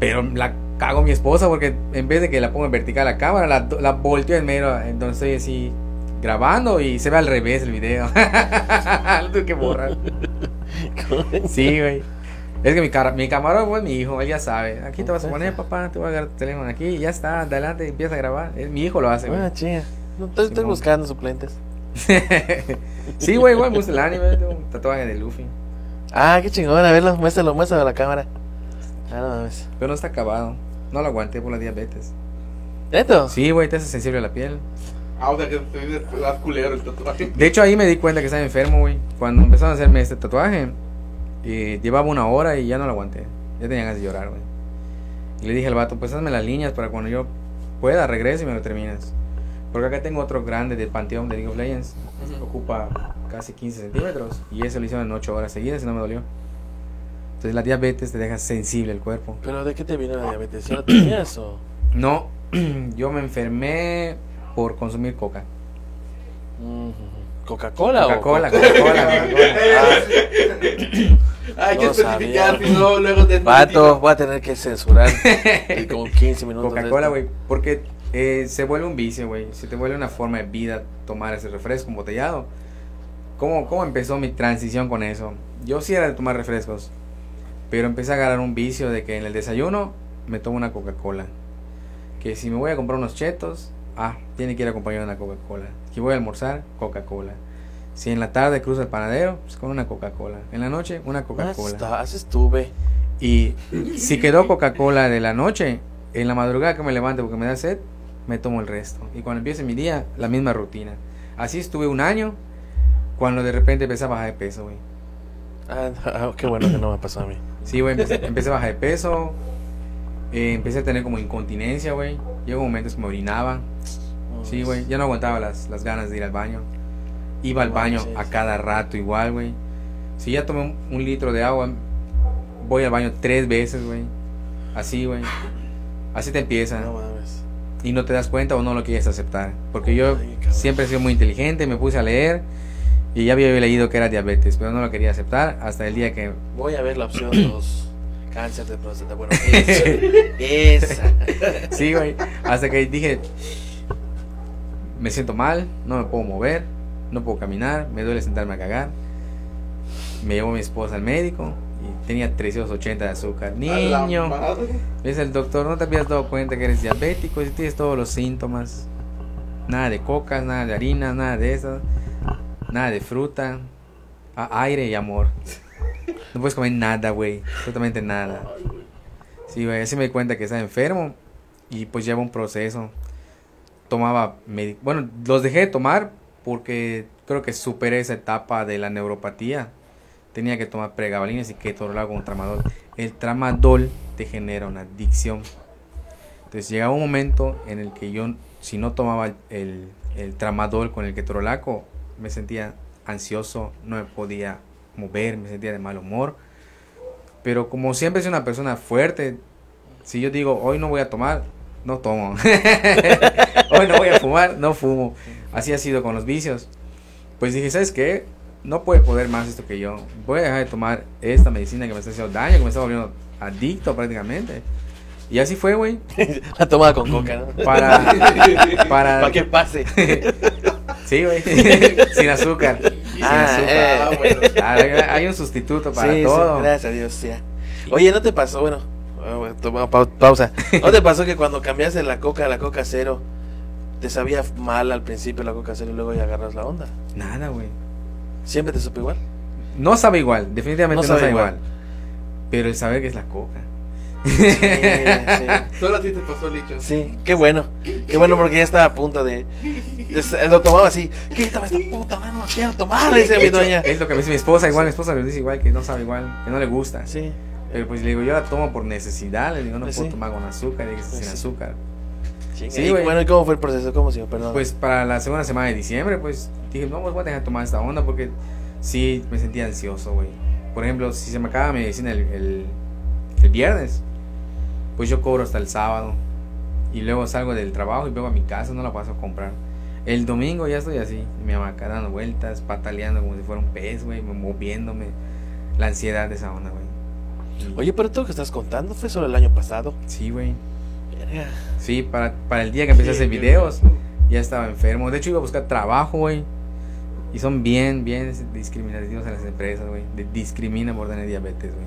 Pero la cago mi esposa porque en vez de que la ponga en vertical la cámara, la, la volteo en medio. Entonces estoy así grabando y se ve al revés el video. Lo tuve que borrar. Sí, güey. Es que mi, cara, mi camarógrafo es mi hijo, él ya sabe. Aquí te vas a poner, papá, te voy a agarrar tu teléfono aquí y ya está, adelante, empieza a grabar. Es, mi hijo lo hace, güey. Ah. No, estoy, buscando suplentes. sí, güey, igual me gusta el anime, tengo un tatuaje de Luffy. Ah, qué chingón. A verlo, muéstralo, muéstralo a la cámara. Ah, no mames. Pero no está acabado. No lo aguanté por la diabetes. ¿Neto? Sí, güey, te hace sensible a la piel. Ah, o sea que te das culero el tatuaje. De hecho, ahí me di cuenta que estaba enfermo, güey. Cuando empezaron a hacerme este tatuaje, eh, llevaba una hora y ya no lo aguanté. Ya tenía ganas de llorar, güey. Y le dije al vato, pues hazme las líneas para cuando yo pueda, regrese y me lo terminas. Porque acá tengo otro grande del Panteón de League of Legends. Ocupa casi 15 centímetros. Y ese lo hicieron en 8 horas seguidas y no me dolió. Entonces la diabetes te deja sensible el cuerpo. ¿Pero de qué te vino la diabetes? ¿Ya lo tenías o...? No, yo me enfermé por consumir coca. Mm, ¿Coca-Cola o Coca-Cola, Coca- Coca-Cola, Coca-Cola. Hay que especificar, sabía. si no, luego te Vato, voy a tener que censurar. y como 15 minutos. de Coca-Cola, güey. Porque eh, se vuelve un vicio, güey. Se te vuelve una forma de vida tomar ese refresco embotellado. ¿Cómo, ¿Cómo empezó mi transición con eso? Yo sí era de tomar refrescos. Pero empecé a agarrar un vicio de que en el desayuno me tomo una Coca-Cola. Que si me voy a comprar unos chetos, ah, tiene que ir acompañado de una Coca-Cola. Si voy a almorzar, Coca-Cola. Si en la tarde cruzo el panadero, pues con una Coca-Cola. En la noche, una Ah, Coca-Cola. estuve. Y si quedó Coca-Cola de la noche, en la madrugada que me levante porque me da sed, me tomo el resto. Y cuando empiece mi día, la misma rutina. Así estuve un año, cuando de repente empecé a bajar de peso, güey. Ah, ah, qué bueno que no me pasó a mí. Sí, güey, empecé, empecé a bajar de peso, eh, empecé a tener como incontinencia, güey. Llegó momentos que me orinaba. Sí, güey, ya no aguantaba las, las ganas de ir al baño. Iba al baño a cada rato igual, güey. Si ya tomé un, un litro de agua, voy al baño tres veces, güey. Así, güey. Así te empieza. No mames. y no te das cuenta o no lo quieres aceptar. Porque yo Ay, cabrón. siempre he sido muy inteligente, me puse a leer y ya había leído que era diabetes, pero no lo quería aceptar hasta el día que... Voy a ver la opción 2. Cáncer de próstata. Bueno, esa. esa. Sí, güey. Hasta que dije, me siento mal, no me puedo mover, no puedo caminar, me duele sentarme a cagar. Me llevó mi esposa al médico y tenía 380 de azúcar. Niño, dice el doctor, no te habías dado cuenta que eres diabético y tienes todos los síntomas. Nada de cocas, nada de harina, nada de eso. Nada de fruta. aire y amor. No puedes comer nada, güey. Absolutamente nada. Sí, güey, así me di cuenta que estaba enfermo y pues lleva un proceso. Tomaba, bueno, los dejé de tomar porque creo que superé esa etapa de la neuropatía. Tenía que tomar pregabalines y ketorolaco con tramadol. El tramadol te genera una adicción. Entonces llegaba un momento en el que yo, si no tomaba el, el tramadol con el ketorolaco, me sentía ansioso, no me podía mover, me sentía de mal humor. Pero como siempre soy una persona fuerte, si yo digo hoy no voy a tomar, no tomo. hoy no voy a fumar, no fumo. Así ha sido con los vicios. Pues dije, ¿sabes qué? No puede poder más esto que yo. Voy a dejar de tomar esta medicina que me está haciendo daño, que me está volviendo adicto prácticamente. Y así fue, güey. La tomaba con coca, ¿no? Para. Para. Para que pase. Sí, güey. Sin azúcar. Sin Ah, azúcar. eh. Ah, bueno. Ah, hay- hay un sustituto para Sí, sí, todo. gracias a Dios, ya. Oye, ¿no te pasó? Bueno, toma pau- pausa. ¿No te pasó que cuando cambiaste la coca a la coca cero, te sabía mal al principio la coca cero y luego ya agarras la onda? Nada, güey. ¿Siempre te supo igual? No sabe igual, definitivamente No sabe igual. igual. Pero el saber que es la coca. Sí, sí. Solo a ti te pasó, Licho. Sí, qué bueno. Qué bueno porque ya estaba a punto de... de- lo tomaba así. Quítame esta puta mano, no quiero tomar, dice mi dueña. Es lo que me dice mi esposa, igual mi esposa le dice igual, que no sabe igual, que no le gusta. Sí. Pero pues le digo, yo la tomo por necesidad, le digo, no Pues puedo tomar con azúcar, y Pues sin sí. azúcar. Sí, y bueno, ¿y cómo fue el proceso? ¿Cómo se Perdón. Pues para la segunda semana de diciembre, pues dije, no, pues voy a dejar de tomar esta onda porque sí me sentía ansioso, güey. Por ejemplo, si se me acaba mi medicina el, el, el viernes, pues yo cobro hasta el sábado. Y luego salgo del trabajo y vengo a mi casa, no la paso a comprar. El domingo ya estoy así, mi hamaca dando vueltas, pataleando como si fuera un pez, güey, moviéndome. La ansiedad de esa onda, güey. Y- Oye, pero todo lo que estás contando fue solo el año pasado. Sí, güey. Sí, para, para el día que empecé a hacer videos, ya estaba enfermo. De hecho, iba a buscar trabajo, güey. Y son bien, bien discriminativos en las empresas, güey. Discriminan por tener diabetes, güey.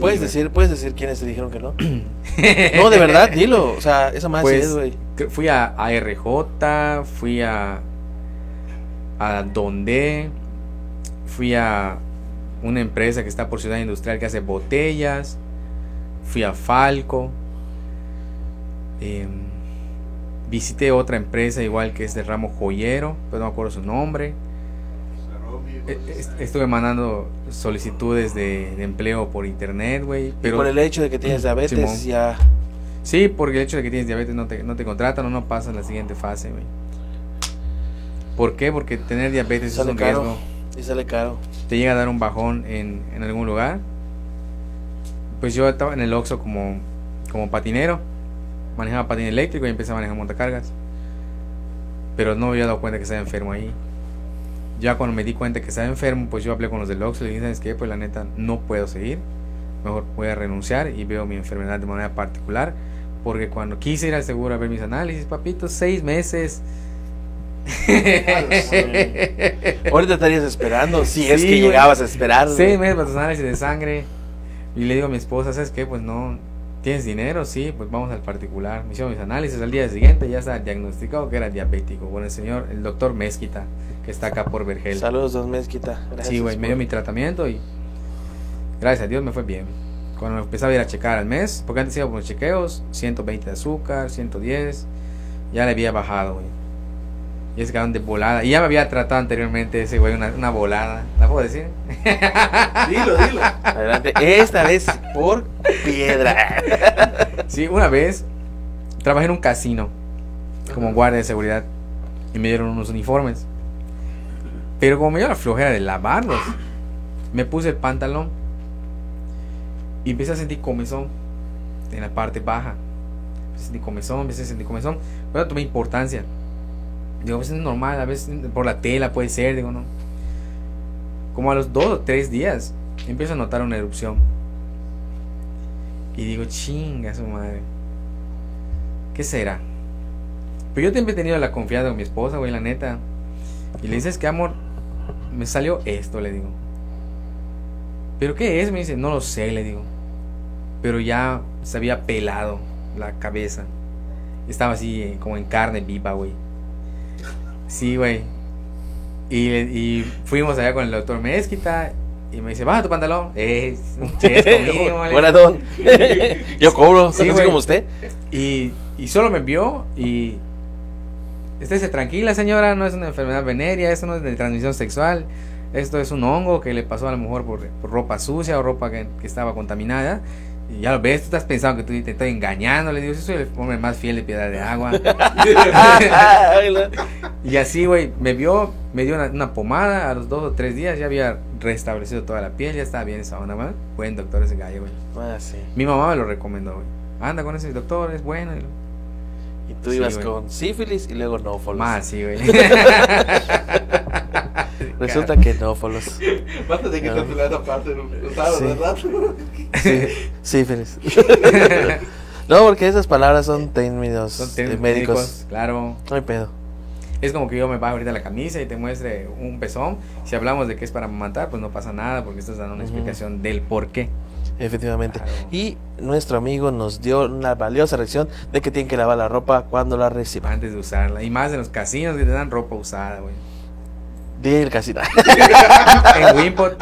¿Puedes decir, ¿Puedes decir quiénes te dijeron que no? No, de verdad, dilo. O sea, esa más Pues, es, güey. Fui a, a RJ, fui a, a Donde, fui a una empresa que está por Ciudad Industrial que hace botellas, fui a Falco, em, visité otra empresa igual que es del ramo joyero, pero no me acuerdo su nombre. E- est- Estuve mandando solicitudes de, de empleo por internet, güey. Y Pero por el hecho de que tienes diabetes, Simón. ya. Sí, porque el hecho de que tienes diabetes no te, no te contratan o no pasas la siguiente fase, güey. ¿Por qué? Porque tener diabetes Sale es un caro. riesgo. Y sale caro. Te llega a dar un bajón en, en algún lugar. Pues yo estaba en el Oxxo como, como patinero. Manejaba patín eléctrico y empecé a manejar montacargas. Pero no me había dado cuenta que estaba enfermo ahí. Ya cuando me di cuenta que estaba enfermo, pues yo hablé con los del Oxxo y le dije, ¿sabes qué? Pues la neta no puedo seguir. Mejor voy a renunciar y veo mi enfermedad de manera particular. Porque cuando quise ir al seguro a ver mis análisis, papito, seis meses. Ahorita estarías esperando, si es Sí, que güey. llegabas a esperar. Seis meses para tus análisis de sangre. Y le digo a mi esposa, ¿sabes qué? Pues no, ¿tienes dinero? Sí, pues vamos al particular. Me hicieron mis análisis. Al día siguiente ya estaba diagnosticado que era diabético. Con el señor, el doctor Mezquita, que está acá por Vergel. Saludos, don Mezquita. Gracias Sí, güey, me dio mi tratamiento y gracias a Dios me fue bien. Cuando me empezaba a ir a checar al mes, porque antes iba por los chequeos, 120 de azúcar, 110, ya le había bajado, güey. Y es que de volada. Y ya me había tratado anteriormente ese güey, una, una volada. ¿La puedo decir? Dilo, dilo. Adelante. Esta vez por piedra. Sí, una vez trabajé en un casino como guardia de seguridad y me dieron unos uniformes. Pero como me dio la flojera de lavarlos, me puse el pantalón y empecé a sentir comezón en la parte baja. Empecé a sentir comezón, empecé a sentir comezón, pero no tomé importancia. Digo, pues es normal, a veces por la tela puede ser, digo, no. Como a los dos o tres días empiezo a notar una erupción. Y digo, chinga su madre. ¿Qué será? Pero yo siempre he tenido la confianza con mi esposa, güey, la neta. Y le dices que amor, me salió esto, le digo. ¿Pero qué es? Me dice, no lo sé, le digo. Pero ya se había pelado la cabeza. Estaba así eh, como en carne viva, güey. Sí, güey. Y, y fuimos allá con el doctor Mezquita. Y me dice, baja tu pantalón. Eh. Buena don. Yo cobro, Sí, así como usted. Y, y solo me vio y... Estése tranquila, señora, no es una enfermedad venérea, esto no es de transmisión sexual. Esto es un hongo que le pasó a lo mejor por, por ropa sucia o ropa que, que estaba contaminada. Y ya lo ves, tú estás pensando que tú te estoy engañando. Le digo, yo soy el hombre más fiel de piedra de agua. y así, güey, me vio, me dio una, una pomada. A los dos o tres días ya había restablecido toda la piel, ya estaba bien esa onda, man. Buen doctor ese gallo, güey. Ah, sí. Mi mamá me lo recomendó, güey. Anda con ese doctor, es bueno. Y tú Sí, ibas güey. con sífilis y luego no Más, sí, güey. Resulta que no, Folos. Basta de que No. te la esa parte, ¿no? ¿sabes, Sí. verdad? Sí, sí, Félix. No, porque esas palabras son términos Son de técnicos médicos. médicos, claro. No hay pedo. Es como que yo me bajo ahorita la camisa y te muestre un pezón. Si hablamos de que es para matar, pues no pasa nada porque estás dando una Ujú. explicación del por qué. Efectivamente. Claro. Y nuestro amigo nos dio una valiosa lección de que tienen que lavar la ropa cuando la reciban. Antes de usarla. Y más en los casinos que te dan ropa usada, güey. Dile el casino. En Wimpot.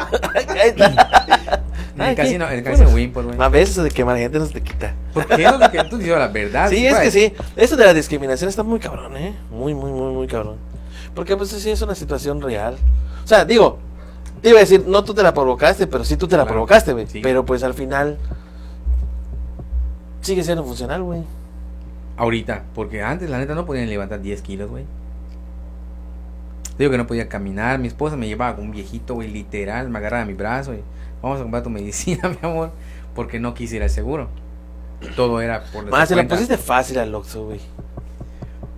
Ahí está. En el casino, en el casino Bueno, Wimpot, güey. A veces de quemar gente no se te quita. ¿Por qué no? Porque tú dices la verdad. Sí, es que pues. sí. Eso de la discriminación está muy cabrón, ¿eh? Muy, muy, muy, muy cabrón. Porque pues sí es una situación real. O sea, digo, te iba a decir, no tú te la provocaste, pero sí tú te la Claro, provocaste, güey. sí. Pero pues al final sigue siendo funcional, güey. Ahorita, porque antes la neta no podían levantar 10 kilos, güey. Digo que no podía caminar. Mi esposa me llevaba con un viejito, güey, literal. Me agarraba mi brazo y vamos a comprar tu medicina, mi amor. Porque no quise ir al seguro. Todo era por nuestra Más, se la pusiste fácil al Oxxo, güey.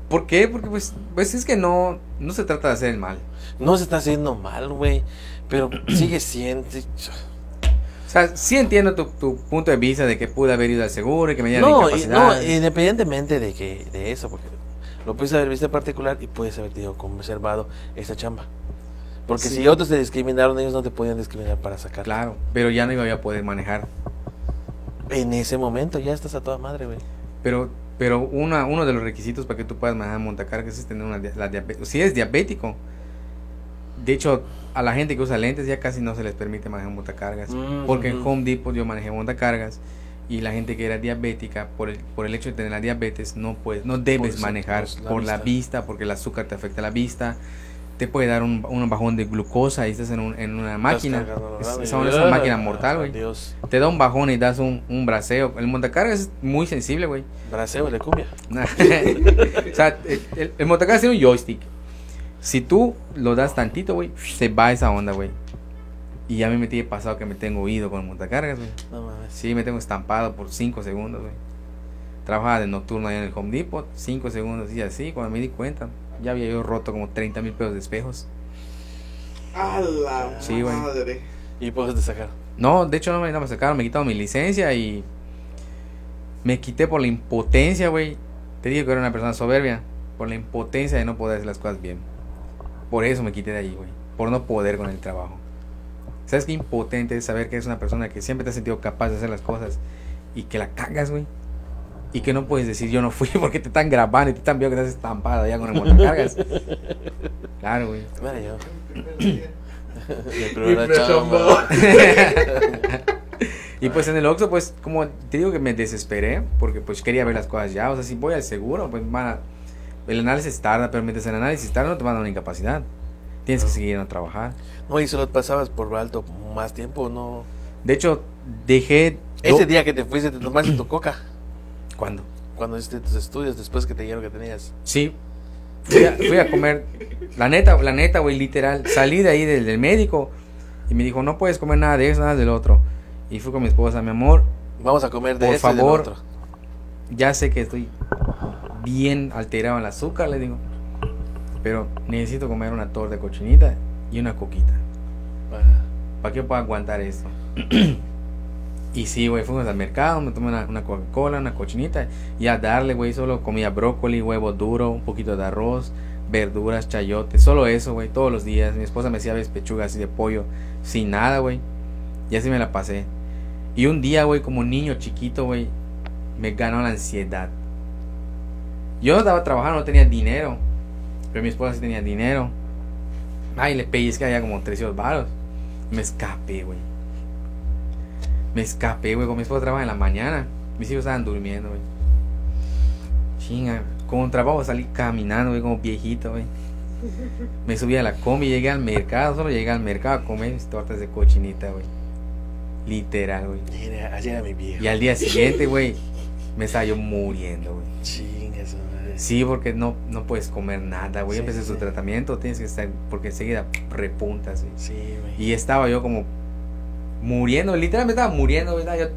¿Por qué? Porque pues, pues es que no, no se trata de hacer el mal. No se está haciendo mal, güey. Pero sigue siendo. O sea, sí entiendo tu, tu punto de vista de que pude haber ido al seguro y que me dieran No, y- no, independientemente de que de eso, porque lo puedes haber visto en particular y puedes haber tenido conservado esa chamba. Porque Sí. si otros te discriminaron, ellos no te podían discriminar para sacar. Claro, pero ya no iba a poder manejar. En ese momento ya estás a toda madre, güey. Pero, pero una, uno de los requisitos para que tú puedas manejar montacargas es tener una la diabetes. Si es diabético, de hecho, a la gente que usa lentes ya casi no se les permite manejar montacargas. Mm, Porque en. Home Depot yo manejé montacargas y la gente que era diabética, por el, por el hecho de tener la diabetes, no puedes, no debes Por- manejar por la por la vista. porque el azúcar te afecta la vista. Te puede dar un, un bajón de glucosa y estás en, un- en una máquina. Esa es una máquina mortal, güey. Te da un bajón y das un, un braceo. El montacargas es muy sensible, güey. Braceo de cumbia. O sea, el, el, el montacargas tiene un joystick. Si tú lo das tantito, güey, se va esa onda, güey. Y ya me metí de pasado que me tengo oído con el montacargas, güey. No mames. Sí, me tengo estampado por 5 segundos, güey. Trabajaba de nocturno ahí en el Home Depot, 5 segundos y así, cuando me di cuenta, ya había yo roto como 30 mil pesos de espejos. A la Sí, güey. madre. Y puedes de sacar. No, de hecho no me, no me sacaron, me quitaron mi licencia y me quité por la impotencia, güey. Te dije que era una persona soberbia, por la impotencia de no poder hacer las cosas bien. Por eso me quité de ahí, güey. Por no poder con el trabajo. ¿Sabes qué impotente es saber que eres una persona que siempre te has sentido capaz de hacer las cosas y que la cagas, güey? Y que no puedes decir yo no fui porque te están grabando y te están viendo que estás estampado ya con el montacargas. Claro, güey. Mira yo. Y Mi primera chamba. Y pues en el Oxxo, pues como te digo que me desesperé porque pues quería ver las cosas ya. O sea, si voy al seguro, pues van a- el análisis tarda, pero mientras el análisis tarda no te van a dar una incapacidad. Tienes que seguir a trabajar. No, y solo pasabas por alto más tiempo, ¿no? De hecho, dejé... Ese día que te fuiste, te tomaste tu coca. ¿Cuándo? Cuando hiciste tus estudios, después que te dijeron que tenías. Sí. Fui a, fui a comer. La neta, la neta, güey, literal. Salí de ahí del, del médico y me dijo, no puedes comer nada de eso, nada del otro. Y fui con mi esposa, mi amor, Vamos a comer de Por este y del favor. otro. ya sé que estoy bien alterado en el azúcar, le digo. Pero necesito comer una torta de cochinita y una coquita. ¿Para que pueda aguantar esto? y sí, güey, fuimos al mercado, me tomé una, una Coca-Cola, una cochinita. Y a darle, güey, solo comía brócoli, huevo duro, un poquito de arroz, verduras, chayotes. Solo eso, güey, todos los días. Mi esposa me hacía ves pechugas así de pollo, sin nada, güey. Y así me la pasé. Y un día, güey, como niño chiquito, güey, me ganó la ansiedad. Yo no estaba trabajando, no tenía dinero. Pero mi esposa sí tenía dinero. Ay, le pellizqué allá como 300 baros. Me escapé, güey. Me escapé, güey. Con mi esposa trabaja en la mañana. Mis hijos estaban durmiendo, güey. Chinga. Con trabajo salí caminando, güey, como viejito, güey. Me subí a la combi, llegué al mercado. Solo llegué al mercado a comer mis tortas de cochinita, güey. Literal, güey. Ayer era mi viejo. Y al día siguiente, güey, me estaba yo muriendo, güey. Sí, porque no, no puedes comer nada, güey. Sí, Empecé sí, su tratamiento, tienes que estar, porque enseguida repuntas, güey. Sí, güey. Y estaba yo como muriendo, literalmente estaba muriendo, güey. Estaba yo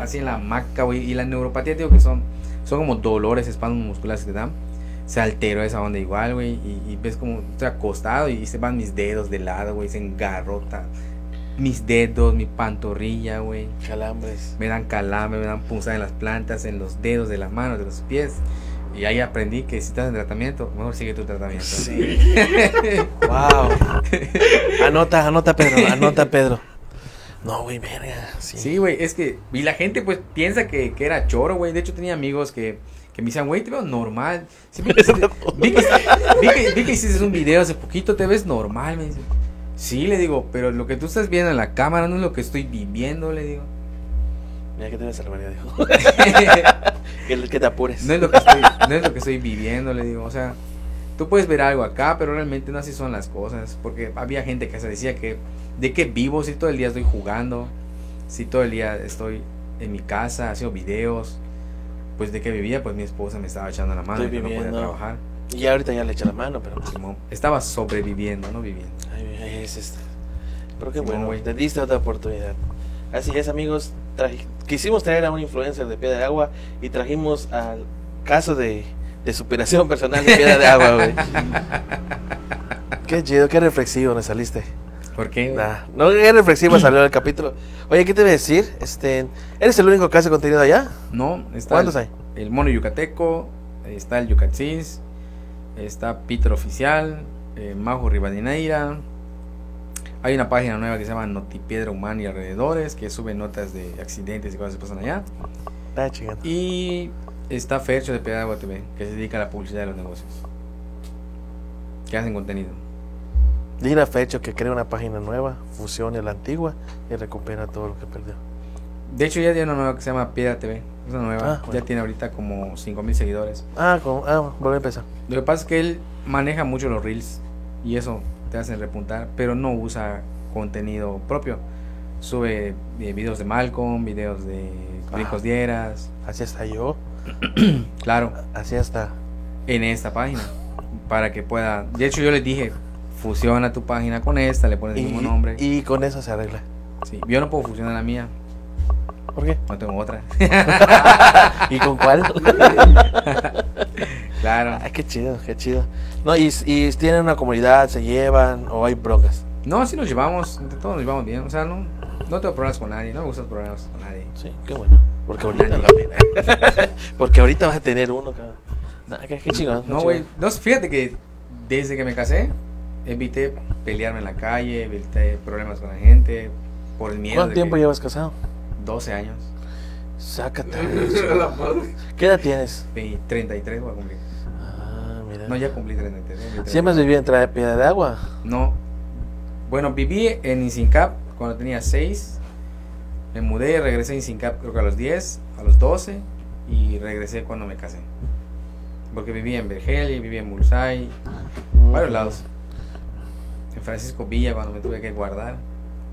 así en la hamaca, güey. Y la neuropatía, digo que son, son como dolores, espasmos musculares que te dan. se alteró esa onda igual, güey. Y, y ves como estoy acostado y se van mis dedos de lado, güey. Se engarrota mis dedos, mi pantorrilla, güey. Calambres. Me dan calambre, me dan punzada en las plantas, en los dedos de las manos, de los pies. Y ahí aprendí que si estás en tratamiento, mejor sigue tu tratamiento. Sí. wow. Anota, anota, Pedro. Anota, Pedro. No, güey, verga. Sí. Sí, güey, es que. Y la gente, pues, piensa que, que era choro, güey. De hecho, tenía amigos que, que me decían, güey, te veo normal. Sí, vi, que, hiciste- vi, que, vi que- vi que hiciste un video hace poquito, te ves normal, me dice. Sí, le digo, pero lo que tú estás viendo en la cámara no es lo que estoy viviendo, le digo. Mira que te ves salvar, dijo. Que, que te apures. No es lo que estoy, no es lo que estoy viviendo, le digo. O sea, tú puedes ver algo acá, pero realmente no así son las cosas. Porque había gente que se decía que, ¿de qué vivo si todo el día estoy jugando? Si todo el día estoy en mi casa haciendo videos. Pues de qué vivía, pues mi esposa me estaba echando la mano Estoy y yo no podía viviendo. trabajar. Y ya ahorita ya le eché la mano, pero. Simón, Estaba sobreviviendo, no viviendo. Ay, es este. Pero qué Simón, bueno, güey. te diste otra oportunidad. Así es, amigos. quisimos traer a un influencer de Piedra de Agua y trajimos al caso de, de superación personal de Piedra de Agua, güey. qué chido, qué reflexivo me saliste. ¿Por qué? Nah, no, qué reflexivo salió el capítulo. Oye, ¿qué te voy a decir? Este, ¿Eres el único que hace contenido allá? No, está ¿Cuántos el, hay? el mono yucateco, está el yucatzis, está Peter Oficial, eh, Majo Ribadineira. Hay una página nueva que se llama Notipiedra Humana y alrededores, que sube notas de accidentes y cosas que pasan allá. Ah. Y está Fercho de Piedra de Agua TV, que se dedica a la publicidad de los negocios. Que hacen contenido. Dile a Fecho que crea una página nueva, fusione la antigua y recupera todo lo que perdió. De hecho, ya tiene una nueva que se llama Piedra TV. Es una nueva. Ah, Ya tiene ahorita como 5000 seguidores. Ah, como, ah, vuelve a empezar. Lo que pasa es que él maneja mucho los reels y eso te hace repuntar, pero no usa contenido propio. Sube eh, videos de Malcolm, videos de Ricos Ah. Dieras, Así está yo, claro, así está. en esta página para que pueda. De hecho, yo les dije, fusiona tu página con esta, le pones el mismo nombre. y con eso se arregla. Sí, yo no puedo fusionar la mía, ¿Por qué? no tengo otra. ¿Y con cuál? claro. Ay, qué chido, qué chido. No, y, y tienen una comunidad, se llevan o hay broncas. No, así nos llevamos, entre todos nos llevamos bien. O sea, no, no tengo problemas con nadie, no me gustan los problemas con nadie. Sí, qué bueno. Porque ahorita la pena. Porque ahorita vas a tener uno, cabrón. Nah, qué, qué chingón. No, güey. No, fíjate que desde que me casé, evité pelearme en la calle, evité problemas con la gente, por el miedo. ¿Cuánto de tiempo que- llevas casado? 12 años. Sácate. ¿Qué edad tienes? Y 33 voy a cumplir. Ah. No, ya cumplí 33. cumplí 33. ¿Siempre has vivido en Piedra de Agua? No. Bueno, viví en Isincap cuando tenía 6. Me mudé, regresé a Isincap creo que a los 10, a los 12 y regresé cuando me casé. Porque vivía en Vergel, vivía en Mulsay, varios lados. En Francisco Villa cuando me tuve que guardar.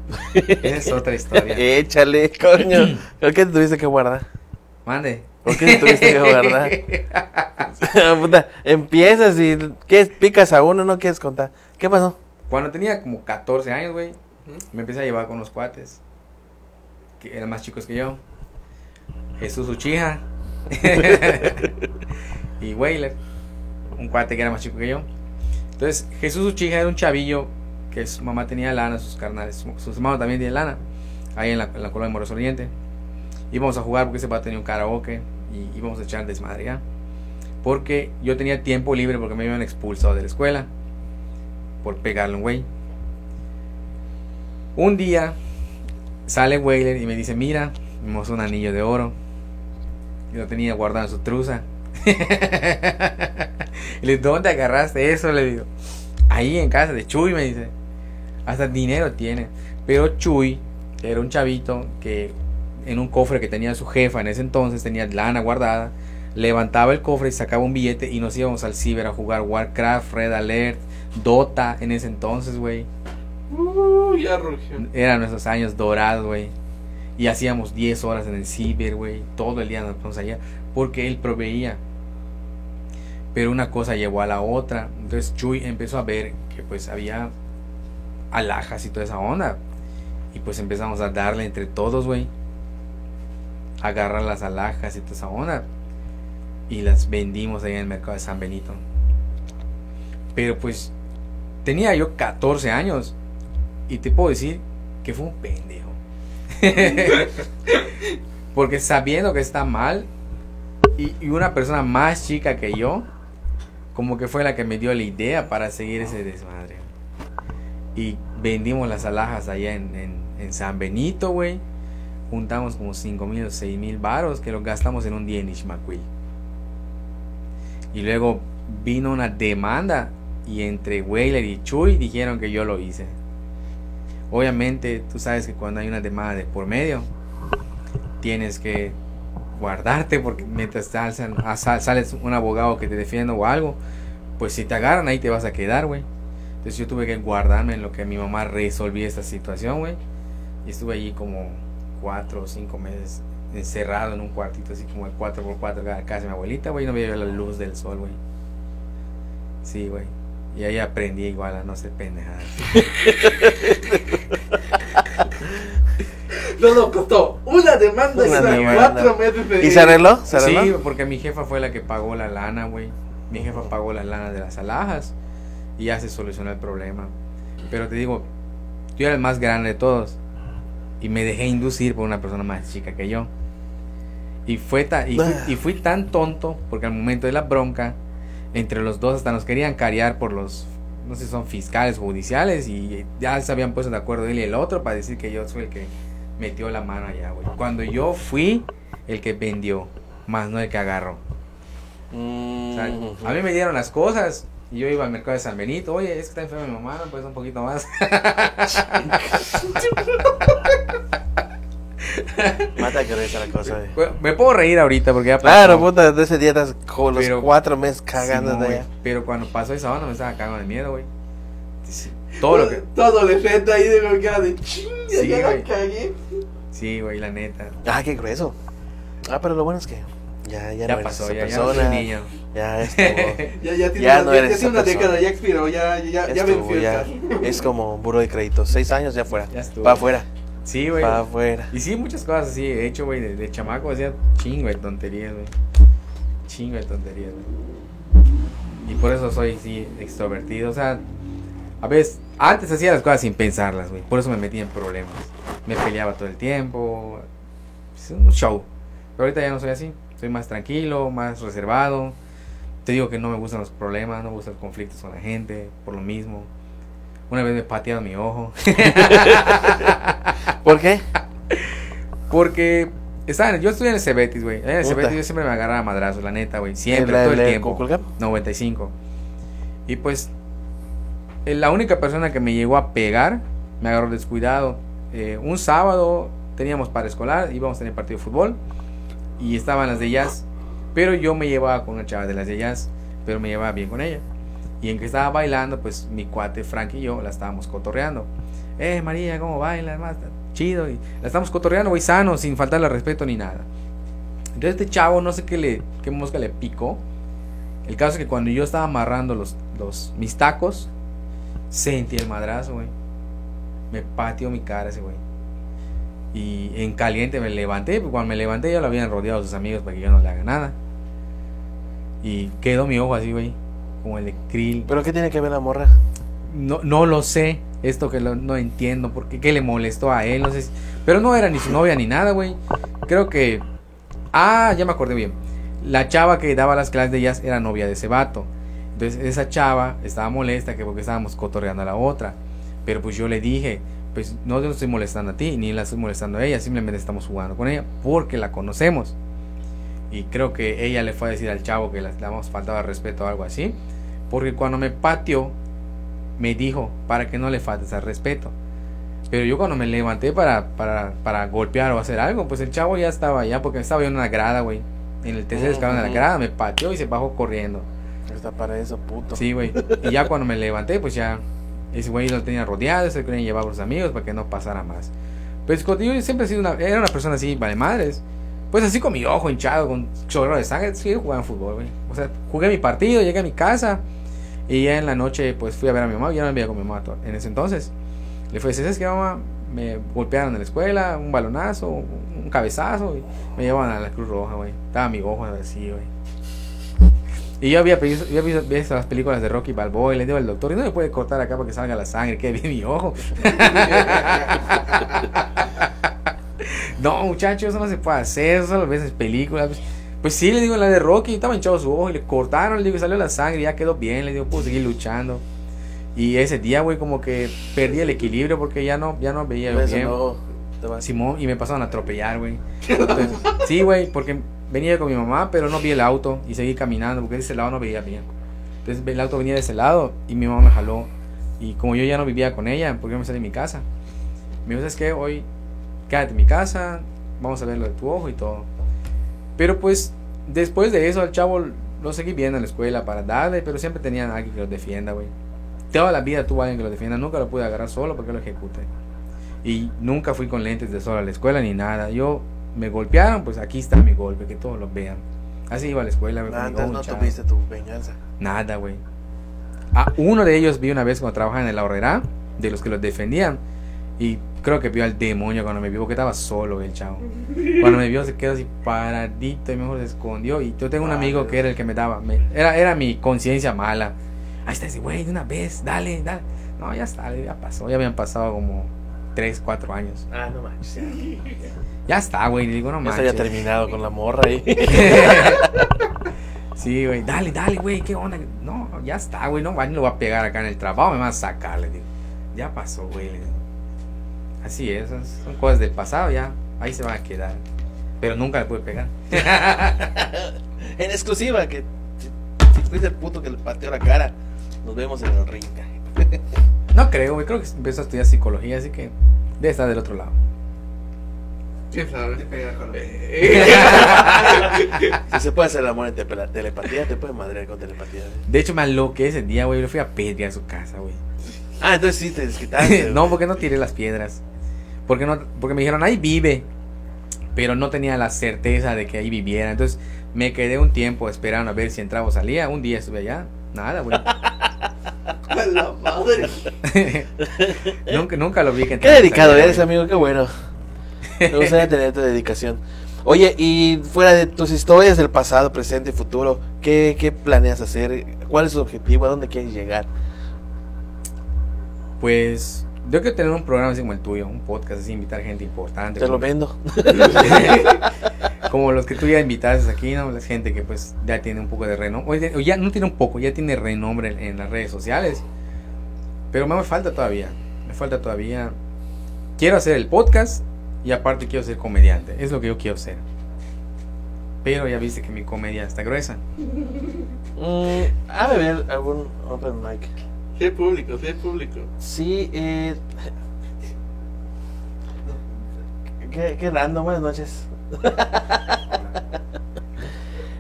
Esa es otra historia. Échale, coño. ¿Por qué te tuviste que guardar? Mande. ¿Por qué te tuviste que guardar? Puta, empiezas y ¿qué? picas a uno, no quieres contar. ¿Qué pasó? Cuando tenía como 14 años, güey, me empecé a llevar con los cuates. Que eran más chicos que yo. Jesús Uchija. y Weyler. Un cuate que era más chico que yo. Entonces, Jesús Uchija era un chavillo que su mamá tenía lana, sus carnales. Su, sus hermanos también tienen lana. Ahí en la, en la colonia de Moros Oriente. Íbamos a jugar porque ese va tenía un karaoke. Y íbamos a echar desmadre ya. Porque yo tenía tiempo libre porque me habían expulsado de la escuela por pegarle un güey. Un día sale Weyler y me dice, mira, me mostró un anillo de oro. Y lo tenía guardado en su truza. y le digo, ¿dónde agarraste eso? Le digo, ahí en casa de Chuy, me dice. Hasta dinero tiene. Pero Chuy era un chavito que en un cofre que tenía su jefa en ese entonces, tenía lana guardada. Levantaba el cofre y sacaba un billete y nos íbamos al ciber a jugar Warcraft, Red Alert, Dota en ese entonces, güey. Uh, ya rugió. Eran nuestros años dorados, güey. Y hacíamos 10 horas en el ciber, güey. Todo el día nos poníamos allá. Porque él proveía. Pero una cosa llevó a la otra. Entonces Chuy empezó a ver que pues había alhajas y toda esa onda. Y pues empezamos a darle entre todos, güey. Agarrar las alhajas y toda esa onda. Y las vendimos ahí en el mercado de San Benito. Pero pues tenía yo 14 años y te puedo decir que fue un pendejo. Porque sabiendo que está mal y, una persona más chica que yo, como que fue la que me dio la idea para seguir ese desmadre. Y vendimos las alhajas allá en, en, en San Benito, güey. Juntamos como 5 mil o 6 mil varos que los gastamos en un día en Ishmaquil. Y luego vino una demanda y entre Weyler y Chuy dijeron que yo lo hice. Obviamente, tú sabes que cuando hay una demanda de por medio, tienes que guardarte porque mientras sales un abogado que te defienda o algo, pues si te agarran ahí te vas a quedar, güey. Entonces yo tuve que guardarme en lo que mi mamá resolvía esta situación. Y estuve allí como cuatro o cinco meses encerrado en un cuartito así como de 4x4 ca- casa de mi abuelita, güey. No veía la luz del sol, güey. Sí, güey. Y ahí aprendí igual a no ser pendejada. No nos costó una demanda y Una demanda. cuatro meses de... ¿Y se arregló? ¿Se arregló? Sí, porque mi jefa fue la que pagó la lana, güey. Mi jefa pagó la lana de las alhajas y ya se solucionó el problema. Pero te digo, yo era el más grande de todos y me dejé inducir por una persona más chica que yo. Y fue ta- y, fui, tan tonto porque al momento de la bronca, entre los dos hasta nos querían cariar por los, no sé son fiscales judiciales y ya se habían puesto de acuerdo él y el otro para decir que yo soy el que metió la mano allá, güey. Cuando yo fui el que vendió, más no el que agarró. A mí me dieron las cosas y yo iba al mercado de San Benito. Oye, es que está enferma mi mamá, ¿no? Pues un poquito más. Mata que reza la cosa. Bueno, me puedo reír ahorita porque ya pasó. Claro, puta, de ese día estás con los Pero- cuatro meses cagando de güey. allá. Pero cuando pasó esa onda me estaba cagando de miedo, güey. Sí, Todo lo que... Todo adolescente ahí de lo que era de chinga, Sí, ya la cagué. Sí, güey, la neta. Ah, qué grueso. Ah, pero lo bueno es que ya, ya, Ya, no pasó, eres ya, esa ya persona. niño. Ya estuvo. Ya, ya tiene, Ya no ya- eres ya esa tiene una persona. década, ya expiró, ya, ya, ya estuvo, ya. Es como buro de crédito. Seis años ya fuera. Ya estuvo. Para afuera. Sí, güey. Para afuera. Y sí, muchas cosas así he hecho, güey. De, de chamaco hacía chingo de tonterías, güey. Chingo de tonterías, güey. Y por eso soy, sí, extrovertido. O sea, a veces, antes hacía las cosas sin pensarlas, güey. Por eso me metía en problemas. Me peleaba todo el tiempo. Es un show. Pero ahorita ya no soy así. Soy más tranquilo, más reservado. Te digo que no me gustan los problemas, no me gustan los conflictos con la gente, por lo mismo. Una vez me patearon mi ojo. ¿Por qué? Porque estaba en- yo estudié en el Cebetis, güey. En el. Cebetis yo siempre me agarraba madrazos, la neta, güey. Siempre, ¿En la- todo el de tiempo. Cuculcán? 95. Y pues, eh, la única persona que me llegó a pegar me agarró descuidado. Eh, un sábado teníamos para escolar, íbamos a tener partido de fútbol y estaban las de jazz. Pero yo me llevaba con una chava de las de jazz, pero me llevaba bien con ella. Y en que estaba bailando, pues mi cuate Frank y yo la estábamos cotorreando. Eh, María, ¿cómo bailas? Más chido. Y la estamos cotorreando, güey, sano, sin faltarle al respeto ni nada. Entonces este chavo, no sé qué le, qué mosca le picó. El caso es que cuando yo estaba amarrando los, los, mis tacos, sentí el madrazo, güey. Me pateó mi cara ese güey. Y en caliente me levanté, porque cuando me levanté ya lo habían rodeado sus amigos para que yo no le haga nada. Y quedó mi ojo así, güey, como el de krill. ¿Pero qué tiene que ver la morra? No, no lo sé, esto que lo- no entiendo, porque qué le molestó a él, no sé. si- pero no era ni su novia ni nada, güey. Creo que... Ah, ya me acordé bien. La chava que daba las clases de jazz era novia de ese vato. Entonces esa chava estaba molesta que porque estábamos cotorreando a la otra. Pero pues yo le dije, pues no te estoy molestando a ti, ni la estoy molestando a ella, simplemente estamos jugando con ella porque la conocemos. Y creo que ella le fue a decir al chavo que le damos faltaba respeto o algo así. Porque cuando me pateó, me dijo para que no le faltes al respeto. Pero yo cuando me levanté para, para, para golpear o hacer algo, pues el chavo ya estaba allá porque estaba yo en una grada, güey. En el tercer escalón de la grada me pateó y se bajó corriendo. Está para eso, puto. Sí, güey. Y ya cuando me levanté, pues ya ese güey lo tenía rodeado, se querían llevar a los amigos para que no pasara más. Pues contigo yo siempre he sido una, era una persona así, vale madres. Pues así con mi ojo hinchado, con chorro de sangre, sí jugaba fútbol, güey. O sea, jugué mi partido, llegué a mi casa y ya en la noche pues fui a ver a mi mamá, ya no vivía con mi mamá en ese entonces. Le fue, ¿sabes qué mamá? Me golpearon en la escuela, un balonazo, un cabezazo y me llevaban a la Cruz Roja, güey. Estaba mi ojo así, güey. Y yo había, visto, yo había visto las películas de Rocky Balboa y le digo al doctor, y no me puede cortar acá para que salga la sangre, que bien mi ojo. no, muchachos, eso no se puede hacer, eso ves en películas. Pues, pues sí, le digo, la de Rocky, estaba hinchado su ojo y le cortaron, le digo, y salió la sangre, y ya quedó bien, le digo, puedo seguir luchando. Y ese día, güey, como que perdí el equilibrio porque ya no, ya no veía yo bien. no. Simón, y me pasaron a atropellar, güey. Sí, güey, porque venía con mi mamá, pero no vi el auto y seguí caminando porque de ese lado no veía bien. Entonces el auto venía de ese lado y mi mamá me jaló. Y como yo ya no vivía con ella, porque yo me salí de mi casa, me dijo, ¿sabes qué? Hoy quédate en mi casa, vamos a ver lo de tu ojo y todo. Pero pues después de eso al chavo lo seguí viendo en la escuela para darle, pero siempre tenían alguien que lo defienda, güey. Toda la vida tuvo alguien que lo defienda, nunca lo pude agarrar solo porque lo ejecuté. Y nunca fui con lentes de sol a la escuela ni nada. Yo me golpearon, pues aquí está mi golpe, que todos lo vean. Así iba a la escuela, güey. Con mi entonces no tuviste tu venganza. Nada, güey. A uno de ellos vi una vez cuando trabajaba en el ahorrera, de los que los defendían. Y creo que vio al demonio cuando me vio, porque estaba solo el chavo. Cuando me vio se quedó así paradito y mejor se escondió. Y yo tengo un Ah, amigo que era el que me daba. me- era, era mi conciencia mala. Ahí está ese güey, de una vez, dale, dale. No, ya está, ya pasó. Ya habían pasado como 3, 4 años. Ah, no manches. Ya, Ya está, güey. Le digo, no ya se había manches. terminado con la morra ahí. Sí, güey, dale, dale, güey, ¿qué onda? No, ya está, güey, no, no lo voy a pegar acá en el trabajo, me van a sacar, le digo. Ya pasó, güey. Así es, son cosas del pasado, ya, ahí se van a quedar. Pero nunca le pude pegar. en exclusiva, que si, si fuiste el puto que le pateó la cara, nos vemos en el ring. No creo, güey, creo que empezó a estudiar psicología, así que debe estar del otro lado. Eh, Si se puede hacer el amor en telepatía, te puedes madrear con telepatía. De hecho, me aloqué ese día, güey, le fui a pedir a su casa, güey. Ah, entonces sí te desquitaste. no, porque no tiré las piedras. Porque, no, porque me dijeron, ahí vive. Pero no tenía la certeza de que ahí viviera. Entonces me quedé un tiempo esperando a ver si entraba o salía. Un día estuve allá. Nada, güey. La madre. nunca, nunca lo vi que Qué dedicado eres, amigo, qué bueno. Me gustaría tener tu dedicación. Oye, y fuera de tus historias del pasado, presente y futuro, ¿qué, qué planeas hacer? ¿Cuál es tu objetivo? ¿A dónde quieres llegar? Pues yo quiero tener un programa así como el tuyo, un podcast así, invitar gente importante. Te lo vendo. como los que tú ya invitaste aquí, ¿no? La gente que pues ya tiene un poco de renombre. O ya no tiene un poco, ya tiene renombre en, en las redes sociales. Pero me falta todavía. Me falta todavía. Quiero hacer el podcast y aparte quiero ser comediante. Es lo que yo quiero ser. Pero ya viste que mi comedia está gruesa. Mm, a ver, algún open mic. Sí, hay público, sí, hay público. Sí, eh. Qué, qué random, buenas noches.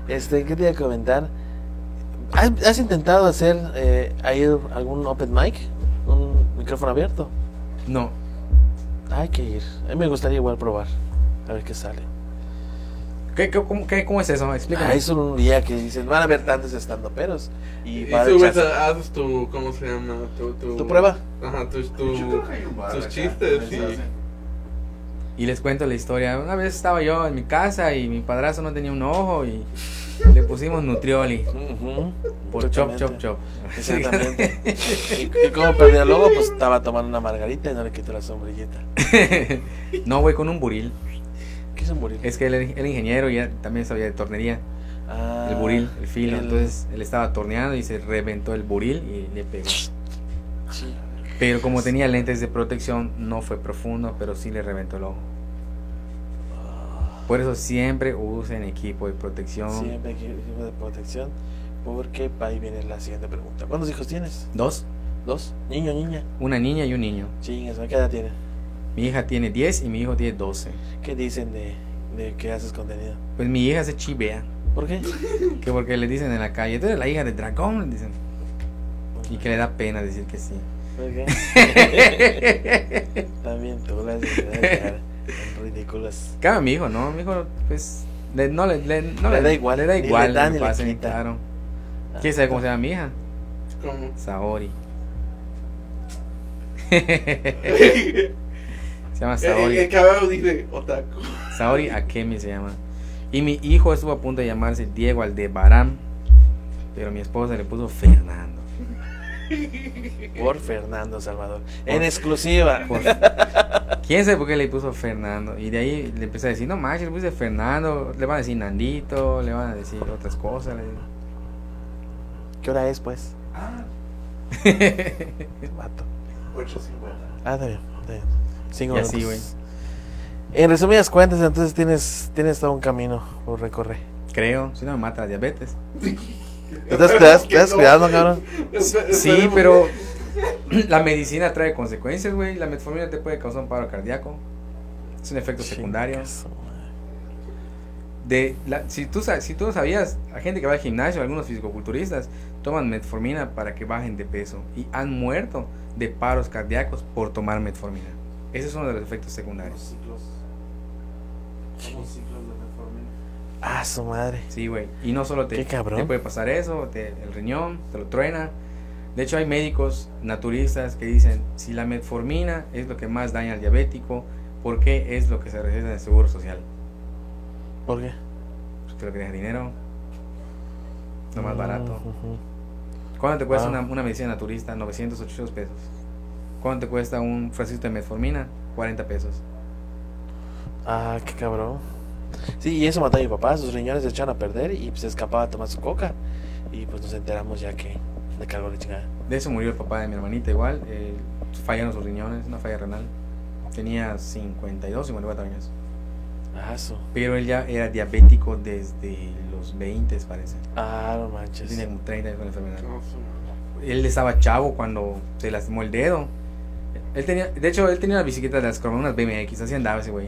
Este, ¿qué te iba a comentar? ¿Has, has intentado hacer eh, ahí algún open mic? ¿Un micrófono abierto? No. Hay que ir. A mí me gustaría igual probar. A ver qué sale. ¿Qué, qué- cómo, qué- cómo es eso? Explícame. Ah, es un día que dicen, van a haber tantos estandoperos. Y Y haber subes, a- haces tu, ¿cómo se llama? Tu, tu, ¿Tu prueba? Ajá, tus, tu, bar tus acá, chistes donde y... Y les cuento la historia. Una vez estaba yo en mi casa y mi padrazo no tenía un ojo y le pusimos nutrioli por chop, chop, chop. Exactamente. y, y como perdió el lobo, pues estaba tomando una margarita y no le quitó la sombrillita. no, güey, con un buril. Quiso morir. Es que él era ingeniero y él también sabía de tornería. Ah, El buril, el filo. el- Entonces él estaba torneando y se reventó el buril y le pegó. Sí. Pero como tenía lentes de protección, no fue profundo, pero sí le reventó el ojo. Por eso siempre usen equipo de protección. Siempre equipo de protección. Porque ahí viene la siguiente pregunta. ¿Cuántos hijos tienes? Dos, ¿Dos? ¿Niño, niña? una niña y un niño. Chingas, ¿qué edad tiene? Mi hija tiene 10 y mi hijo tiene 12. ¿Qué dicen de, de que haces contenido? Pues mi hija se chivea. ¿Por qué? Que porque le dicen en la calle, tú eres la hija de dragón, le dicen. Y que le da pena decir que sí. ¿Por qué? También tú las ridículas. Cada mi hijo, ¿no? Mi hijo, pues, le- no, le, le- no Le da igual, Le da le igual. le pase, quita. claro. ¿Quién sabe cómo se llama mi hija? ¿Cómo? Saori. se llama El, Saori. el cabrón dice otaku. Saori Akemi se llama. Y mi hijo estuvo a punto de llamarse Diego Aldebarán. Pero mi esposa le puso Fernando. Por Fernando Salvador. En exclusiva. Por- ¿Quién sabe por qué le puso Fernando? Y de ahí le empecé a decir, no manches, le puse Fernando. Le van a decir Nandito, le van a decir otras cosas. le digo. ¿Qué hora es, pues? Ah, Vato. 8.50. Ah, está bien. Está bien. Cinco Y así, minutos. En resumidas cuentas, entonces tienes, tienes todo un camino por recorrer. Creo, si no me mata la diabetes. ¿Estás, te das, te das cuidado, cabrón? Sí, pero la medicina trae consecuencias, güey. La metformina te puede causar un paro cardíaco. Es un efecto secundario. De la, si, tú, sa- si tú sabías, la gente que va al gimnasio, algunos fisicoculturistas, toman metformina para que bajen de peso y han muerto de paros cardíacos por tomar metformina. Ese es uno de los efectos secundarios. ciclos. Como ciclos de metformina. Ah, su madre. Sí, güey. Y no solo te, Qué cabrón. te puede pasar eso, te- el riñón, te lo truena. De hecho, hay médicos naturistas que dicen, si la metformina es lo que más daña al diabético, ¿por qué es lo que se receta en el Seguro Social? ¿Por qué? Porque lo que deja dinero, lo más barato. Ujú. ¿Cuánto te cuesta Ah. una, una medicina naturista? 900, 800 pesos. ¿Cuánto te cuesta un frasquito de metformina? 40 pesos. Ah, qué cabrón. Sí, y eso mató a mi papá. Sus riñones se echaron a perder y pues, se escapaba a tomar su coca. Y pues nos enteramos ya que le cargó la chingada. De eso murió el papá de mi hermanita igual. eh, fallaron sus riñones, una falla renal. Tenía 52, 54 años. Ah, su. Pero él ya era diabético desde los 20, parece. Ah, no manches. tenía como 30 años con la enfermedad. No, su- Él estaba chavo cuando se lastimó el dedo. Él tenía, de hecho, él tenía una bicicleta de las como unas BMX, así andaba ese güey.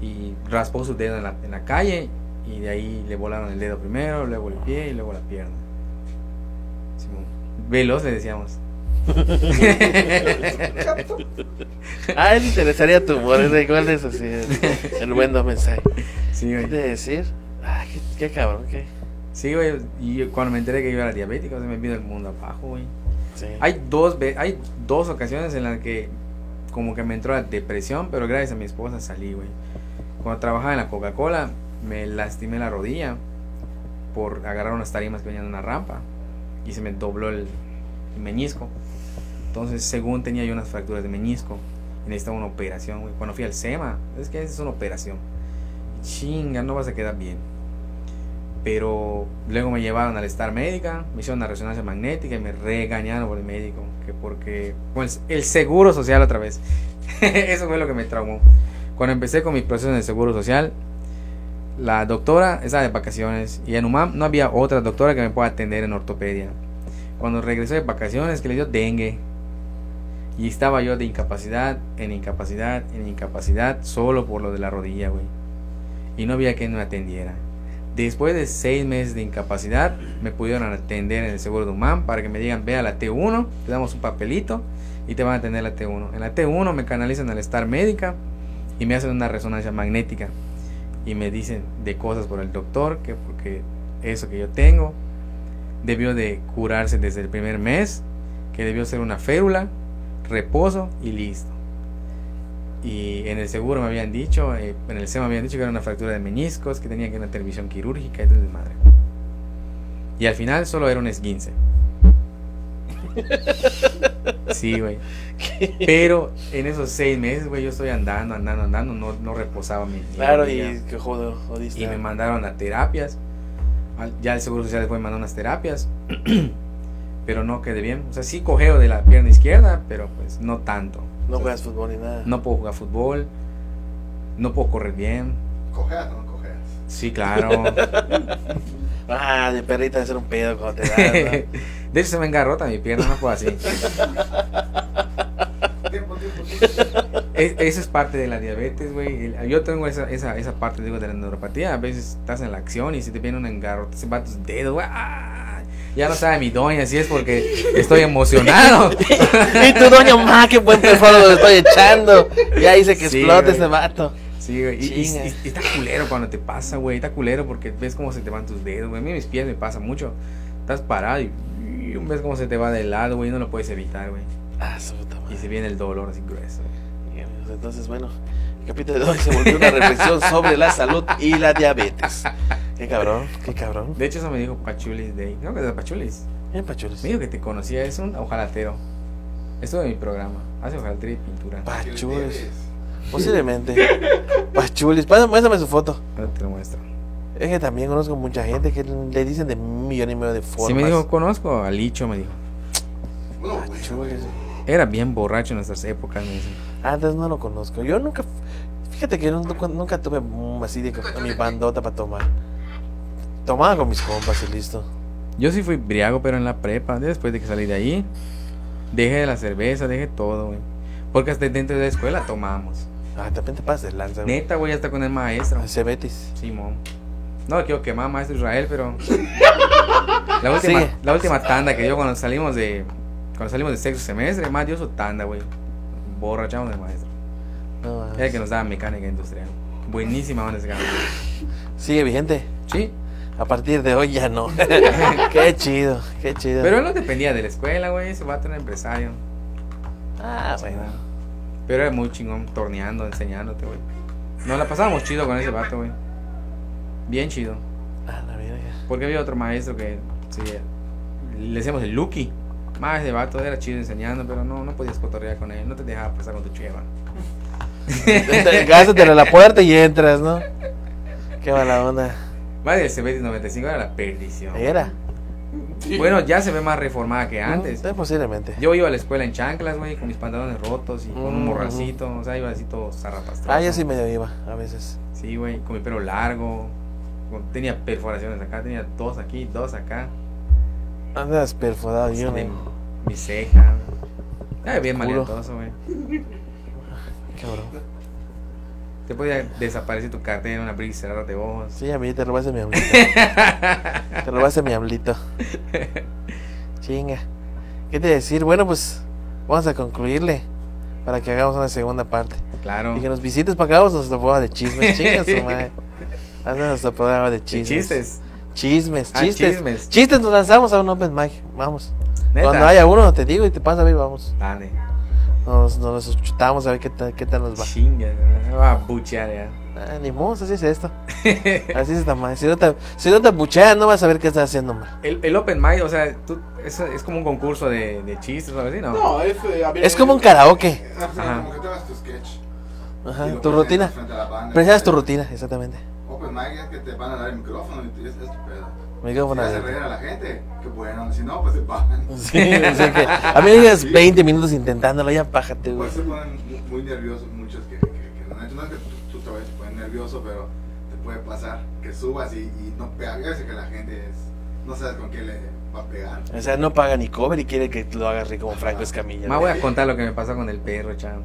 Y raspó su dedo en la, en la calle y de ahí le volaron el dedo primero, luego el pie y luego la pierna. Simón. Veloz le decíamos. Ah, él interesaría tu humor. Es igual de eso, sí. El, el buen mensaje. sí, ¿Qué güey. te decir? Ah, qué, qué cabrón, qué. Sí, güey. Y cuando me enteré que yo era diabético, se me vino el mundo abajo, güey. Hay dos, hay dos ocasiones en las que como que me entró la depresión, pero gracias a mi esposa salí, güey. Cuando trabajaba en la Coca-Cola, me lastimé la rodilla por agarrar unas tarimas que venían de una rampa y se me dobló el, el meñisco. Entonces, según tenía yo unas fracturas de meñisco necesitaba una operación, güey. Cuando fui al SEMA, es que es una operación. Chinga, no vas a quedar bien. Pero luego me llevaron al Star Médica, me hicieron una resonancia magnética y me regañaron por el médico. Que porque. Pues el seguro social otra vez. Eso fue lo que me traumó. Cuando empecé con mi proceso en el seguro social, la doctora estaba de vacaciones y en UMAM no había otra doctora que me pueda atender en ortopedia. Cuando regresé de vacaciones, que le dio dengue. Y estaba yo de incapacidad, en incapacidad, en incapacidad, solo por lo de la rodilla, güey. Y no había quien me atendiera. Después de seis meses de incapacidad, me pudieron atender en el seguro de UMAM para que me digan, ve a la T1, te damos un papelito y te van a atender la T1. En la T1 me canalizan al Star Médica y me hacen una resonancia magnética y me dicen de cosas por el doctor, que porque eso que yo tengo debió de curarse desde el primer mes, que debió ser una férula, reposo y listo. Y en el seguro me habían dicho, eh, en el SEMA me habían dicho que era una fractura de meniscos, que tenía que ir a una televisión quirúrgica y todo madre. Y al final solo era un esguince. Sí, güey. Pero en esos seis meses, güey, yo estoy andando, andando, andando, no, no reposaba mi. Claro, y que jodo, jodiste. Y me mandaron a terapias. Ya el Seguro Social después me mandó unas terapias. pero no quedé bien. O sea, sí cogeo de la pierna izquierda, pero pues no tanto. No juegas fútbol ni nada. No puedo jugar fútbol. No puedo correr bien. Cojeas o no cojeas. Sí, claro. Ah, de perrita de ser un pedo cuando te das. de hecho, se me engarrota mi pierna, no puedo así. Tiempo, tiempo, tiempo. Es- eso es parte de la diabetes, güey. Yo tengo esa, esa, esa parte, digo, de la neuropatía. A veces estás en la acción y si te viene un engarrote, se va tus dedos, güey. ¡ah! Ya no sabe mi doña si es porque estoy emocionado. y tu doña, ma, qué buen perfume lo estoy echando. Ya hice que Sí, explote ese vato. Sí, güey. Y, y- y- y está culero cuando te pasa, güey. Está culero porque ves cómo se te van tus dedos, güey. A mí mis pies me pasa mucho. Estás parado y, y ves cómo se te va de lado, güey. y No lo puedes evitar, güey. Ah, su puta Y madre. se viene el dolor así grueso. Pues, Entonces, bueno, el capítulo de hoy se volvió una reflexión sobre la salud y la diabetes. Qué cabrón, qué cabrón. De hecho, eso me dijo Pachulis de ahí. No, que de Pachulis. Bien, pachules. Me dijo que te conocía, es un ojalatero. Esto de mi programa. Hace hojalatería y pintura. Pachules. Posiblemente. Pachules. Pásame, su foto. Ahora te lo muestro. Es que también conozco mucha gente que le dicen de un millón y medio de formas. Sí me dijo, conozco a Licho, me dijo. Pachules. Era bien borracho en nuestras épocas, me dice. Antes no lo conozco. Yo nunca. Fíjate que yo nunca, nunca tuve así de mi bandota para tomar. Tomaba con mis compas y listo. Yo sí fui briago, pero en la prepa. Después de que salí de ahí, dejé la cerveza, dejé todo, güey. Porque hasta dentro de la escuela tomamos. Ah, de repente pasas de lanza. güey. Neta, güey, hasta con el maestro. Ese Betis. Simón. No quiero quemar maestro Israel, pero. La última, Sigue. la última tanda que dio cuando salimos de. Cuando salimos de sexto semestre, más dio su tanda, güey. Borrachamos del maestro. No, Era el que nos daba mecánica industrial. Buenísima banda ese cabrón. Sigue vigente. Sí. A partir de hoy ya no. qué chido, qué chido. Pero él no dependía de la escuela, güey. Ese vato era empresario. Ah, bueno. Pero era muy chingón torneando, enseñándote, güey. Nos la pasábamos chido con ese vato, güey. Bien chido. Ah, la verga. Porque había otro maestro que sí, le decíamos el Lucky. Más ese vato era chido enseñando, pero no, no podías cotorrear con él. No te dejaba pasar con tu cheva. Gástatelo a la puerta y entras, ¿no? Qué mala onda. Más del Cebetis 95 era la perdición. Era. Bueno, ya se ve más reformada que antes. Mm, posiblemente. Yo iba a la escuela en chanclas, güey, con mis pantalones rotos y con un Mm. morracito. O sea, iba así todo zarrapastroso. Ah, yo sí medio iba, a veces. Sí, güey, con mi pelo largo. con- tenía perforaciones acá, tenía dos aquí, dos acá. Andas perforado, yo de mi ceja. Era bien maleantoso, güey. Cabrón. Te podía desaparecer tu cartera, una cerrar de ojos. Sí, a mí te robaste mi hablito. te robaste mi hablito. Chinga. ¿Qué te decir? Bueno, pues vamos a concluirle para que hagamos una segunda parte. Claro. Y que nos visites para que hagamos nuestro programa de chismes. Chinga su madre. Haz nuestro programa de De chismes. chistes. Chismes, Ah, chistes. chismes. Chistes nos lanzamos a un open mic. Vamos. Neta. Cuando haya uno, te digo y te pasa a ver, vamos. Dale. Nos, nos chutamos a ver qué tal, qué tal nos va. Chinga, va a buchear ya. Ah, ni modo, así es esto. Así es esta madre. Si no te, si no te buchean, no vas a ver qué estás haciendo mal. El, el Open Mic, o sea, tú, es, es como un concurso de, de chistes o algo así, ¿no? No, es. eh, a ver, Es como un karaoke. Ajá. Como que te hagas tu sketch. Ajá, tu rutina. Presentas tu rutina, exactamente. Es que te van a dar el micrófono y tú es, es tu pedo. Micrófono Si reír a la gente, qué bueno. Si no, pues se pagan. Sí, o sea que a mí me digas 20 minutos intentándolo, ya pájate, güey. Pues se ponen muy, nerviosos muchos que, que, que no, no es que tú, tú te vayas a poner nervioso, pero te puede pasar que subas y, y no pegas. Que la gente es, no sabes con qué le va a pegar. O sea, no paga ni cover y quiere que lo hagas rico como Franco Escamilla. Más voy a contar lo que me pasó con el perro, chavo.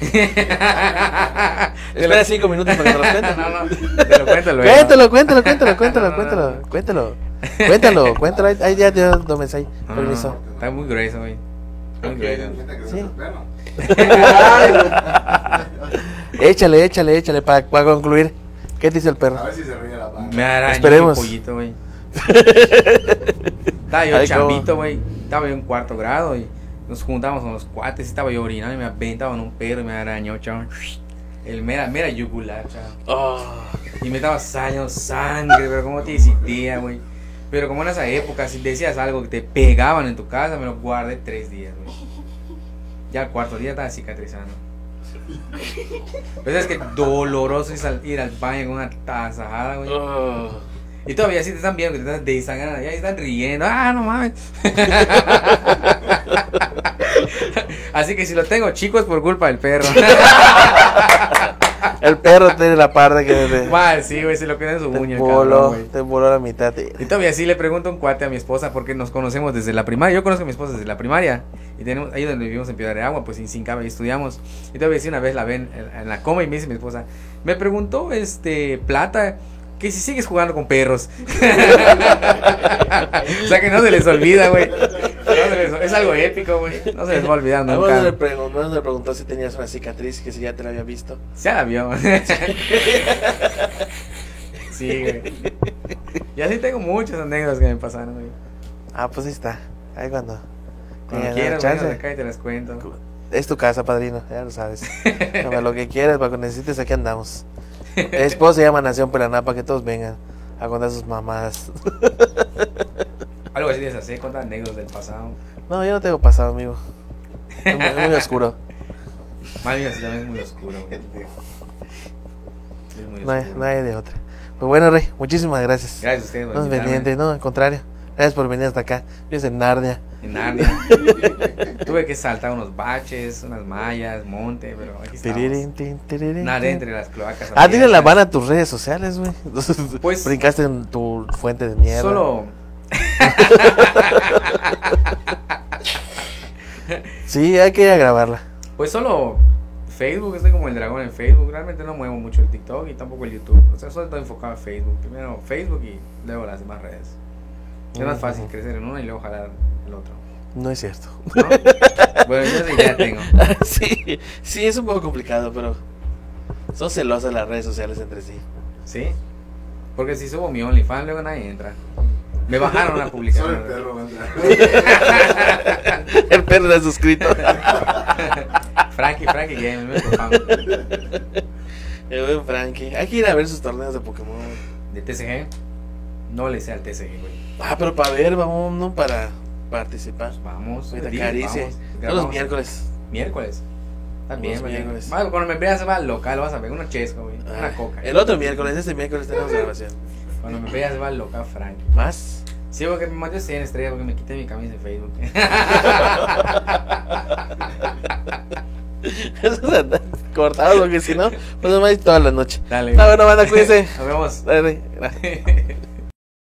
Espera 5 minutos para que te lo cuente. No, no, lo. Cuéntalo, cuéntalo, cuéntalo, cuéntalo, cuéntalo, cuéntalo. Cuéntalo, cuéntalo. Ahí, ahí ya te no, Permiso. está muy grueso, güey. Muy grueso. Sí. Échale, échale, échale para concluir. ¿Qué te hizo el A perro? ver si se ríe la. Me arañó Esperemos. pollito, güey. Estaba yo Ay, chambito, güey. Estaba yo en cuarto grado y nos juntamos con los cuates. y Estaba yo orinando y me aventaba en un perro y me arañó, chavo. El mera, mera yugular, chavo. Oh, Y me estaba saliendo sangre, pero como te decía, güey. Pero como en esa época, si decías algo que te pegaban en tu casa, me lo guardé tres días, güey. Ya el cuarto día estaba cicatrizando. Pero es que doloroso ir al baño con una tasajada, güey. oh. Y todavía sí te están viendo que te están desangrando, ya están riendo. Ah, no mames. Así que si lo tengo, chicos, por culpa del perro. El perro tiene la parte que te, Mal, sí, güey, se lo queda en su te uña, voló, cabrón, te voló la mitad. Y todavía sí le pregunto a un cuate a mi esposa porque nos conocemos desde la primaria. Yo conozco a mi esposa desde la primaria. Y tenemos ahí donde vivimos en Piedra de Agua, pues sin, sin cabe, y estudiamos. Y todavía sí una vez la ven en, en la coma y me dice mi esposa, me preguntó este Plata que si sigues jugando con perros. o sea que no se les olvida, güey. No se les- es algo épico, güey. No se les va a olvidar A vos le, nunca. preguntó, le preguntó si tenías una cicatriz que si ya te la había visto. Ya la vio. sí, güey. Y así tengo muchas anécdotas que me pasaron, güey. Ah, pues ahí está. Ahí cuando. Cuando quieras, acá y te las cuento. Es tu casa, padrino, ya lo sabes. Lo que quieras, para que necesites, aquí andamos. Es, pues se llama Nación Pelaná, para que todos vengan. a contar sus mamadas. Algo así de esas, ¿eh? Contar anécdotas del pasado. No, yo no tengo pasado, amigo. Es muy, muy oscuro. Bien así también es muy oscuro, güey. Es muy No oscuro. no hay de otra. Pues bueno, Rey, muchísimas gracias. Gracias a ustedes No es no, al contrario. Gracias por venir hasta acá. Vives en Narnia. En Narnia. Tuve que saltar unos baches, unas mallas, monte, pero aquí estamos. Nadé entre las cloacas. Ah, dile la van a tus redes sociales, güey. Pues- brincaste en tu fuente de mierda. Solo. Sí, hay que ir a grabarla. Pues solo Facebook, estoy como el dragón en Facebook. Realmente no muevo mucho el TikTok y tampoco el YouTube. O sea, solo estoy enfocado en Facebook. Primero Facebook y luego las demás redes. Es más fácil crecer en uno y luego jalar el otro. No es cierto. ¿no? bueno, yo esa idea tengo. sí, sí, es un poco complicado, pero son celosas las redes sociales entre sí. ¿Sí? Porque si subo mi OnlyFans, luego nadie entra. Me bajaron Solo publicación. el perro va a entrar. El perro está suscrito. Frankie, Frankie Game. El buen Frankie. Hay que ir a ver sus torneos de Pokémon. De TCG. No le sé al TCG, güey. Ah, pero para ver, vamos, no para participar. Pues vamos. Ahorita di, caricia. vamos, Todos los miércoles. Miércoles. También, Los miércoles. Va, Cuando me veas va al local, vas a ver una chesco, güey. Una Ah, coca. El otro miércoles, este miércoles tenemos grabación. Cuando me veas va al local, Frankie. ¿Más? Sí, porque me mandé 100 estrellas porque me quité mi camisa de Facebook. Eso es cortado porque si no, pues no me toda la noche. Dale. Está bueno, banda, cuídense. Nos vemos. Dale, gracias.